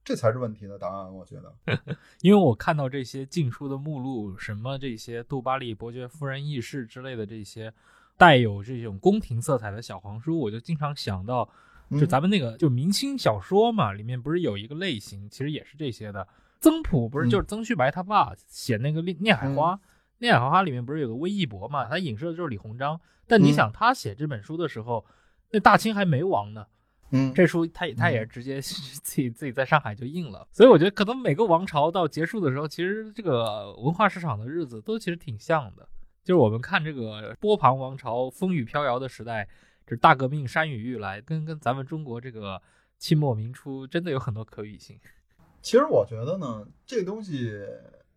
这才是问题的答案。我觉得，因为我看到这些禁书的目录，什么这些杜巴利伯爵夫人轶事之类的这些带有这种宫廷色彩的小黄书，我就经常想到。就咱们那个，就明清小说嘛，里面不是有一个类型，其实也是这些的。曾朴不是就是曾旭白他爸写那个《念海花》，《念海花》里面不是有个魏义博嘛？他影射的就是李鸿章。但你想，他写这本书的时候，那大清还没亡呢。嗯，这书他也他也直接 自己自己在上海就印了。所以我觉得，可能每个王朝到结束的时候，其实这个文化市场的日子都其实挺像的。就是我们看这个波旁王朝风雨飘摇的时代。这大革命山雨欲来，跟跟咱们中国这个清末明初真的有很多可比性。其实我觉得呢，这个东西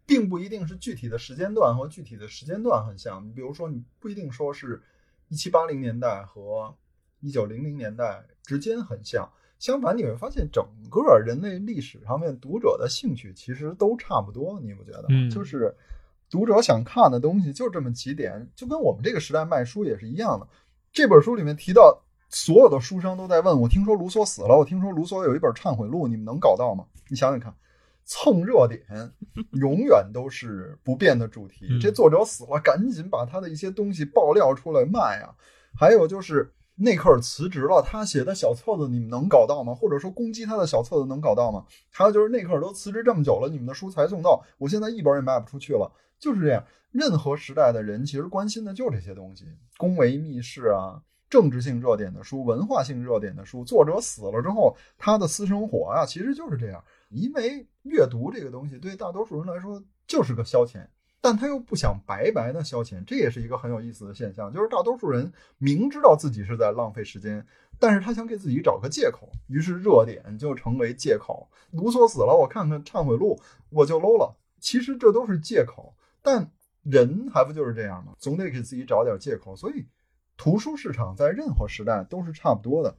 并不一定是具体的时间段和具体的时间段很像。你比如说，你不一定说是一七八零年代和一九零零年代之间很像。相反，你会发现整个人类历史上面读者的兴趣其实都差不多，你不觉得吗？就是读者想看的东西就这么几点，就跟我们这个时代卖书也是一样的。这本书里面提到所有的书商都在问我，听说卢梭死了，我听说卢梭有一本忏悔录，你们能搞到吗？你想想看，蹭热点 永远都是不变的主题。嗯这作者死了，赶紧把他的一些东西爆料出来卖啊！还有就是内克尔辞职了，他写的小册子你们能搞到吗？或者说攻击他的小册子能搞到吗？还有就是内克尔都辞职这么久了，你们的书才送到，我现在一本也卖不出去了，就是这样。任何时代的人其实关心的就这些东西，宫闱秘事啊。政治性热点的书、文化性热点的书，作者死了之后，他的私生活啊，其实就是这样。因为阅读这个东西对大多数人来说就是个消遣，但他又不想白白的消遣，这也是一个很有意思的现象。就是大多数人明知道自己是在浪费时间，但是他想给自己找个借口，于是热点就成为借口。卢梭死了，我看看忏悔录，我就 low 了。其实这都是借口，但人还不就是这样吗？总得给自己找点借口，所以。图书市场在任何时代都是差不多的，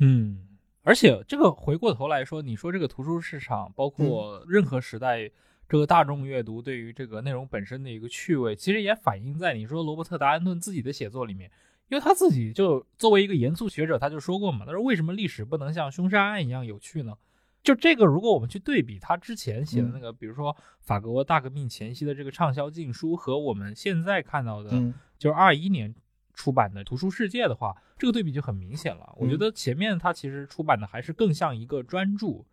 嗯，而且这个回过头来说，你说这个图书市场，包括任何时代，这个大众阅读对于这个内容本身的一个趣味，其实也反映在你说罗伯特·达安顿自己的写作里面，因为他自己就作为一个严肃学者，他就说过嘛，他说为什么历史不能像凶杀案一样有趣呢？就这个，如果我们去对比他之前写的那个，比如说法国大革命前夕的这个畅销禁书，和我们现在看到的，嗯就是二一年。出版的《图书世界》的话，这个对比就很明显了。我觉得前面他其实出版的还是更像一个专著，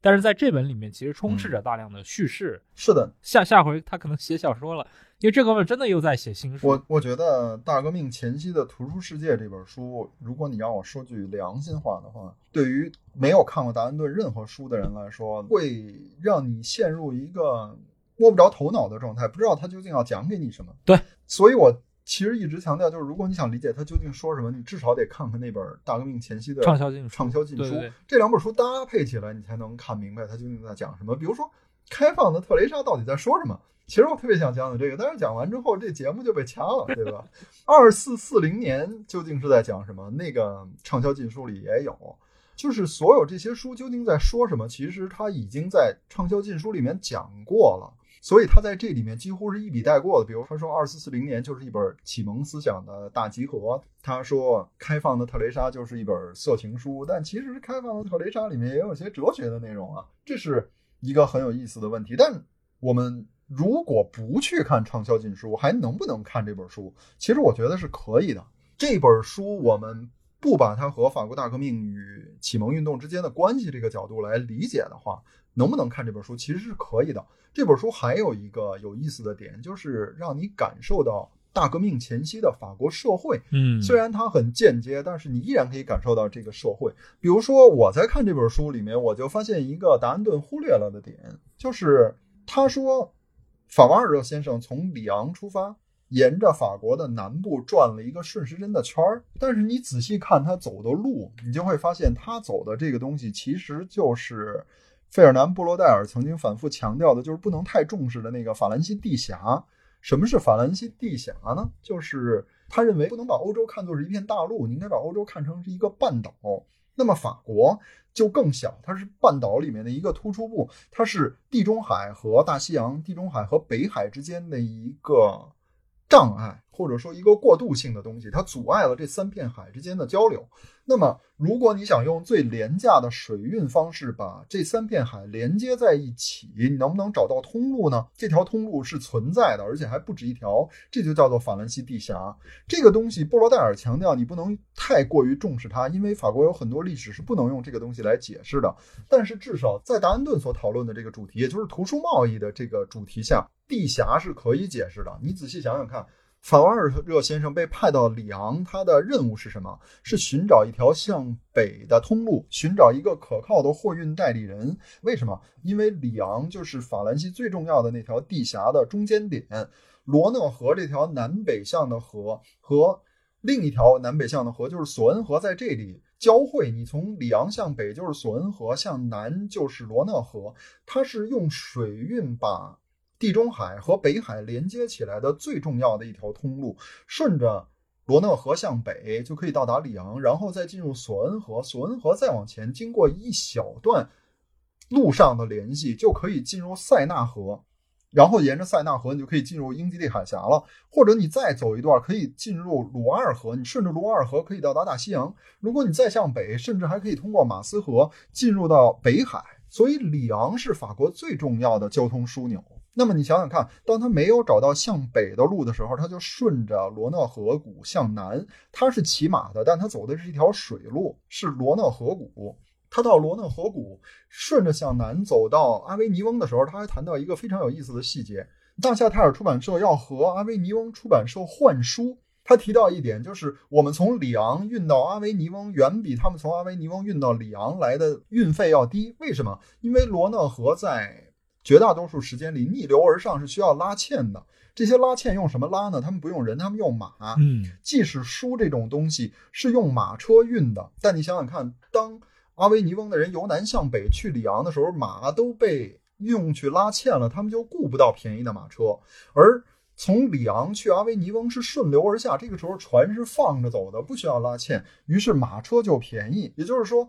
但是在这本里面其实充斥着大量的叙事。是的，下下回他可能写小说了，因为这哥们真的又在写新书。我我觉得大革命前夕的《图书世界》这本书，如果你让我说句良心话的话，对于没有看过达安顿任何书的人来说，会让你陷入一个摸不着头脑的状态，不知道他究竟要讲给你什么。对，所以我。其实一直强调，就是如果你想理解他究竟说什么，你至少得看看那本大革命前夕的畅销。畅销禁书对对对这两本书搭配起来，你才能看明白他究竟在讲什么。比如说，开放的特蕾莎到底在说什么？其实我特别想讲讲这个，但是讲完之后，这节目就被掐了，对吧？二四四零年究竟是在讲什么？那个畅销禁书里也有，就是所有这些书究竟在说什么？其实他已经在畅销禁书里面讲过了。所以他在这里面几乎是一笔带过的。比如他说，二四四零年就是一本启蒙思想的大集合。他说，开放的特蕾莎就是一本色情书。但其实，开放的特蕾莎里面也有些哲学的内容啊，这是一个很有意思的问题。但我们如果不去看畅销禁书，还能不能看这本书？其实我觉得是可以的。这本书我们不把它和法国大革命与启蒙运动之间的关系这个角度来理解的话，能不能看这本书？其实是可以的。这本书还有一个有意思的点，就是让你感受到大革命前夕的法国社会。嗯，虽然它很间接，但是你依然可以感受到这个社会。比如说，我在看这本书里面，我就发现一个达恩顿忽略了的点，就是他说，法瓦尔热先生从里昂出发，沿着法国的南部转了一个顺时针的圈儿。但是你仔细看他走的路，你就会发现他走的这个东西其实就是。费尔南·布罗代尔曾经反复强调的，就是不能太重视的那个法兰西地峡。什么是法兰西地峡呢？就是他认为不能把欧洲看作是一片大陆，你应该把欧洲看成是一个半岛。那么法国就更小，它是半岛里面的一个突出部，它是地中海和大西洋、地中海和北海之间的一个障碍，或者说一个过渡性的东西，它阻碍了这三片海之间的交流。那么，如果你想用最廉价的水运方式把这三片海连接在一起，你能不能找到通路呢？这条通路是存在的，而且还不止一条，这就叫做法兰西地峡。这个东西，波罗代尔强调你不能太过于重视它，因为法国有很多历史是不能用这个东西来解释的。但是至少在达安顿所讨论的这个主题，也就是图书贸易的这个主题下，地峡是可以解释的。你仔细想想看。法瓦尔热先生被派到里昂，他的任务是什么？是寻找一条向北的通路，寻找一个可靠的货运代理人。为什么？因为里昂就是法兰西最重要的那条地峡的中间点。罗讷河这条南北向的河和另一条南北向的河，就是索恩河，在这里交汇。你从里昂向北就是索恩河，向南就是罗讷河。它是用水运把。地中海和北海连接起来的最重要的一条通路，顺着罗讷河向北就可以到达里昂，然后再进入索恩河，索恩河再往前，经过一小段路上的联系，就可以进入塞纳河。然后沿着塞纳河，你就可以进入英吉利海峡了。或者你再走一段，可以进入鲁瓦尔河，你顺着鲁瓦尔河可以到达大西洋。如果你再向北，甚至还可以通过马斯河进入到北海。所以里昂是法国最重要的交通枢纽。那么你想想看，当他没有找到向北的路的时候，他就顺着罗讷河谷向南。他是骑马的，但他走的是一条水路，是罗讷河谷。他到罗讷河谷，顺着向南走到阿维尼翁的时候，他还谈到一个非常有意思的细节：大夏泰尔出版社要和阿维尼翁出版社换书。他提到一点，就是我们从里昂运到阿维尼翁，远比他们从阿维尼翁运到里昂来的运费要低。为什么？因为罗讷河在绝大多数时间里逆流而上是需要拉纤的。这些拉纤用什么拉呢？他们不用人，他们用马。嗯，即使书这种东西是用马车运的，但你想想看，当阿维尼翁的人由南向北去里昂的时候，马都被用去拉纤了，他们就顾不到便宜的马车。而从里昂去阿维尼翁是顺流而下，这个时候船是放着走的，不需要拉纤，于是马车就便宜。也就是说。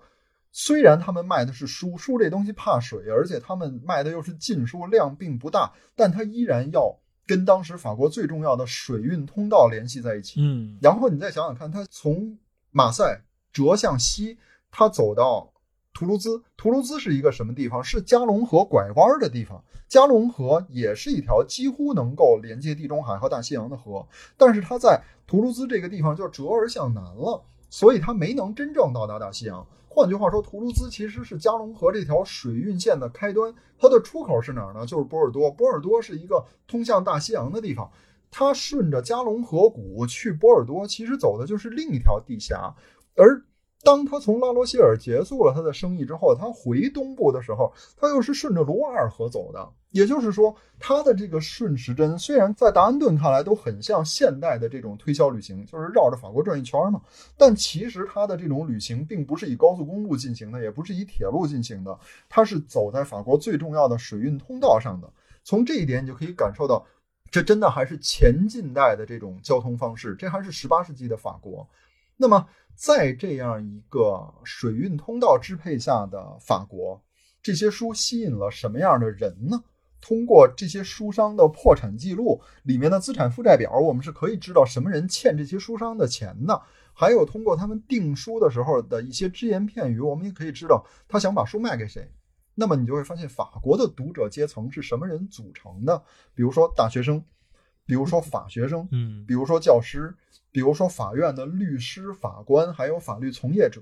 虽然他们卖的是书，书这东西怕水，而且他们卖的又是禁书，量并不大，但他依然要跟当时法国最重要的水运通道联系在一起。嗯，然后你再想想看，他从马赛折向西，他走到图卢兹，图卢兹是一个什么地方？是加龙河拐弯的地方。加龙河也是一条几乎能够连接地中海和大西洋的河，但是它在图卢兹这个地方就折而向南了，所以它没能真正到达大西洋。换句话说，图卢兹其实是加龙河这条水运线的开端，它的出口是哪儿呢？就是波尔多。波尔多是一个通向大西洋的地方，它顺着加龙河谷去波尔多，其实走的就是另一条地下，而。当他从拉罗谢尔结束了他的生意之后，他回东部的时候，他又是顺着卢瓦尔河走的。也就是说，他的这个顺时针虽然在达恩顿看来都很像现代的这种推销旅行，就是绕着法国转一圈嘛，但其实他的这种旅行并不是以高速公路进行的，也不是以铁路进行的，他是走在法国最重要的水运通道上的。从这一点，你就可以感受到，这真的还是前近代的这种交通方式，这还是十八世纪的法国。那么。在这样一个水运通道支配下的法国，这些书吸引了什么样的人呢？通过这些书商的破产记录里面的资产负债表，我们是可以知道什么人欠这些书商的钱的。还有通过他们订书的时候的一些只言片语，我们也可以知道他想把书卖给谁。那么你就会发现，法国的读者阶层是什么人组成的？比如说大学生，比如说法学生，嗯，比如说教师。比如说，法院的律师、法官，还有法律从业者，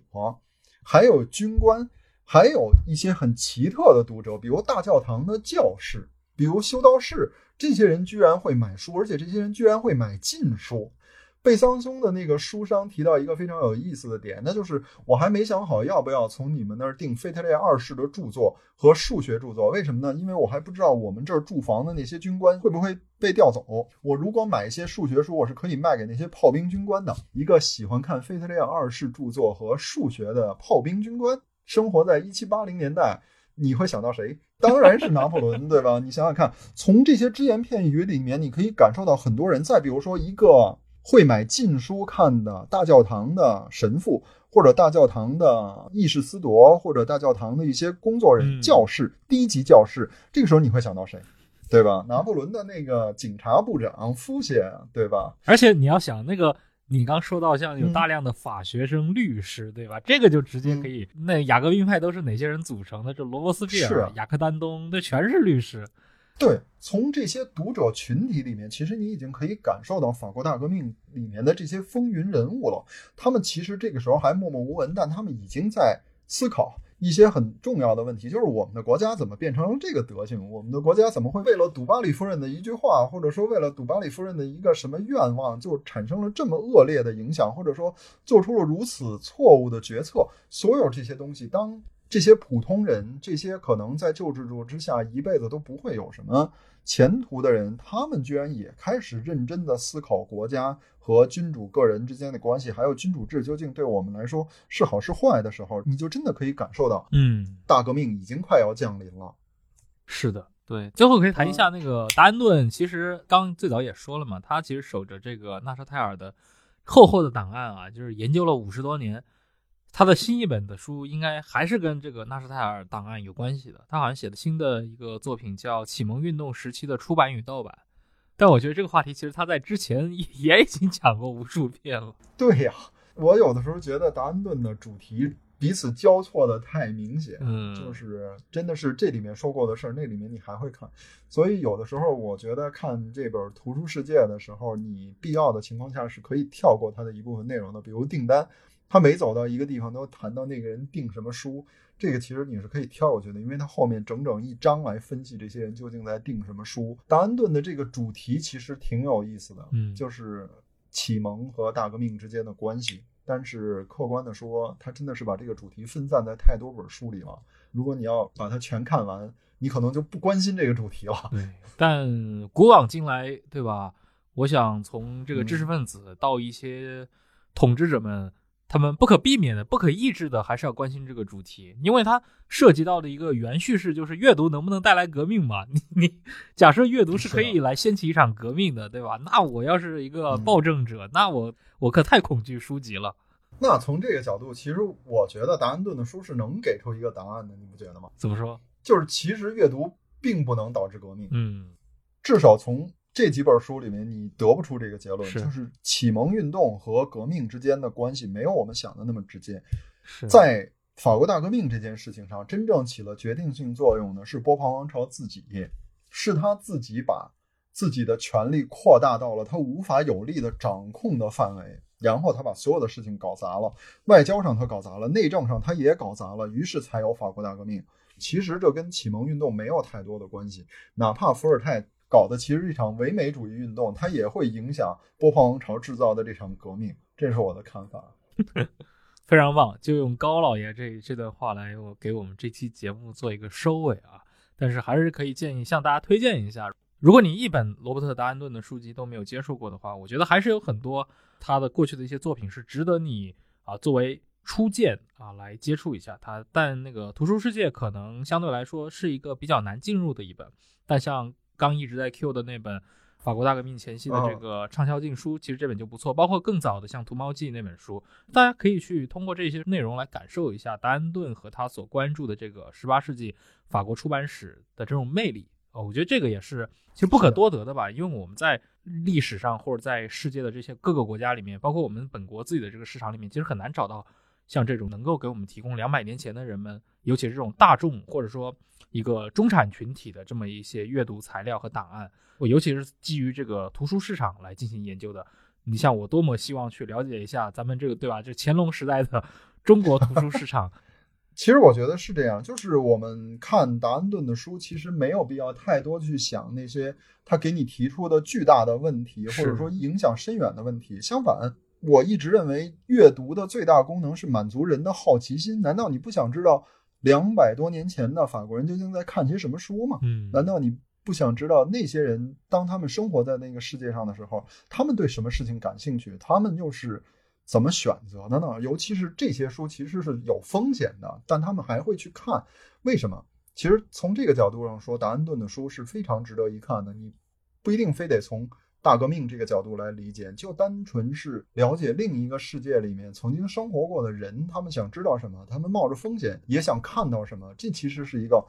还有军官，还有一些很奇特的读者，比如大教堂的教士，比如修道士，这些人居然会买书，而且这些人居然会买禁书。贝桑松的那个书商提到一个非常有意思的点，那就是我还没想好要不要从你们那儿订腓特烈二世的著作和数学著作。为什么呢？因为我还不知道我们这儿驻防的那些军官会不会被调走。我如果买一些数学书，我是可以卖给那些炮兵军官的。一个喜欢看腓特烈二世著作和数学的炮兵军官，生活在一七八零年代，你会想到谁？当然是拿破仑，对吧？你想想看，从这些只言片语里面，你可以感受到很多人。再比如说一个。会买禁书看的大教堂的神父，或者大教堂的议事司铎，或者大教堂的一些工作人员、教士、低级教士，这个时候你会想到谁？对吧？拿破仑的那个警察部长夫谢，对吧？而且你要想那个，你刚说到像有大量的法学生、律师，对吧？这个就直接可以。那雅各宾派都是哪些人组成的？这罗伯斯庇尔、雅克丹东，这全是律师。对，从这些读者群体里面，其实你已经可以感受到法国大革命里面的这些风云人物了。他们其实这个时候还默默无闻，但他们已经在思考一些很重要的问题，就是我们的国家怎么变成这个德行？我们的国家怎么会为了杜巴里夫人的一句话，或者说为了杜巴里夫人的一个什么愿望，就产生了这么恶劣的影响，或者说做出了如此错误的决策？所有这些东西，当。这些普通人，这些可能在旧制度之下一辈子都不会有什么前途的人，他们居然也开始认真的思考国家和君主个人之间的关系，还有君主制究竟对我们来说是好是坏的时候，你就真的可以感受到，嗯，大革命已经快要降临了。是的，对。最后可以谈一下那个达恩顿，其实刚最早也说了嘛，他其实守着这个纳什泰尔的厚厚的档案啊，就是研究了五十多年。他的新一本的书应该还是跟这个纳什泰尔档案有关系的。他好像写的新的一个作品叫《启蒙运动时期的出版与盗版》，但我觉得这个话题其实他在之前也已经讲过无数遍了。对呀，我有的时候觉得达恩顿的主题彼此交错的太明显，嗯，就是真的是这里面说过的事儿，那里面你还会看。所以有的时候我觉得看这本《图书世界》的时候，你必要的情况下是可以跳过它的一部分内容的，比如订单。他每走到一个地方都谈到那个人订什么书，这个其实你是可以跳过去的，因为他后面整整一章来分析这些人究竟在订什么书。达恩顿的这个主题其实挺有意思的，嗯，就是启蒙和大革命之间的关系。但是客观的说，他真的是把这个主题分散在太多本书里了。如果你要把它全看完，你可能就不关心这个主题了。对，但古往今来，对吧？我想从这个知识分子到一些统治者们。他们不可避免的、不可抑制的，还是要关心这个主题，因为它涉及到的一个原叙事就是阅读能不能带来革命嘛？你你假设阅读是可以来掀起一场革命的，对吧？那我要是一个暴政者，那我我可太恐惧书籍了。那从这个角度，其实我觉得达恩顿的书是能给出一个答案的，你不觉得吗？怎么说？就是其实阅读并不能导致革命。嗯，至少从。这几本书里面，你得不出这个结论，是就是启蒙运动和革命之间的关系没有我们想的那么直接。是在法国大革命这件事情上，真正起了决定性作用的是波旁王朝自己，是他自己把自己的权力扩大到了他无法有力的掌控的范围，然后他把所有的事情搞砸了，外交上他搞砸了，内政上他也搞砸了，于是才有法国大革命。其实这跟启蒙运动没有太多的关系，哪怕伏尔泰。搞的其实一场唯美主义运动，它也会影响波旁王朝制造的这场革命，这是我的看法。非常棒，就用高老爷这这段话来我给我们这期节目做一个收尾啊。但是还是可以建议向大家推荐一下，如果你一本罗伯特·达安顿的书籍都没有接触过的话，我觉得还是有很多他的过去的一些作品是值得你啊作为初见啊来接触一下他。但那个图书世界可能相对来说是一个比较难进入的一本，但像。刚一直在 Q 的那本法国大革命前夕的这个畅销禁书，其实这本就不错。包括更早的像《图猫记》那本书，大家可以去通过这些内容来感受一下达安顿和他所关注的这个十八世纪法国出版史的这种魅力。哦，我觉得这个也是其实不可多得的吧，因为我们在历史上或者在世界的这些各个国家里面，包括我们本国自己的这个市场里面，其实很难找到像这种能够给我们提供两百年前的人们，尤其是这种大众或者说。一个中产群体的这么一些阅读材料和档案，我尤其是基于这个图书市场来进行研究的。你像我多么希望去了解一下咱们这个对吧？这乾隆时代的 中国图书市场。其实我觉得是这样，就是我们看达恩顿的书，其实没有必要太多去想那些他给你提出的巨大的问题，或者说影响深远的问题。相反，我一直认为阅读的最大功能是满足人的好奇心。难道你不想知道？两百多年前的法国人究竟在看些什么书吗？嗯，难道你不想知道那些人当他们生活在那个世界上的时候，他们对什么事情感兴趣？他们又是怎么选择的呢？尤其是这些书其实是有风险的，但他们还会去看，为什么？其实从这个角度上说，达恩顿的书是非常值得一看的。你不一定非得从。大革命这个角度来理解，就单纯是了解另一个世界里面曾经生活过的人，他们想知道什么，他们冒着风险也想看到什么，这其实是一个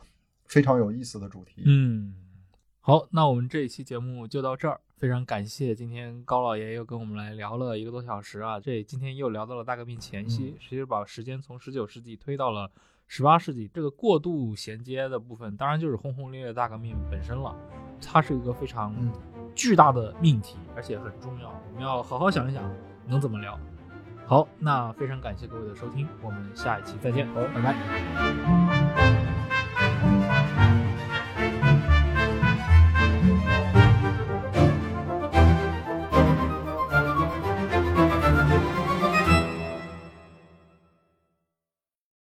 非常有意思的主题。嗯，好，那我们这一期节目就到这儿，非常感谢今天高老爷又跟我们来聊了一个多小时啊，这今天又聊到了大革命前夕，其实把时间从十九世纪推到了十八世纪，这个过渡衔接的部分，当然就是轰轰烈烈大革命本身了，它是一个非常。巨大的命题，而且很重要，我们要好好想一想能怎么聊。好，那非常感谢各位的收听，我们下一期再见，好，拜拜。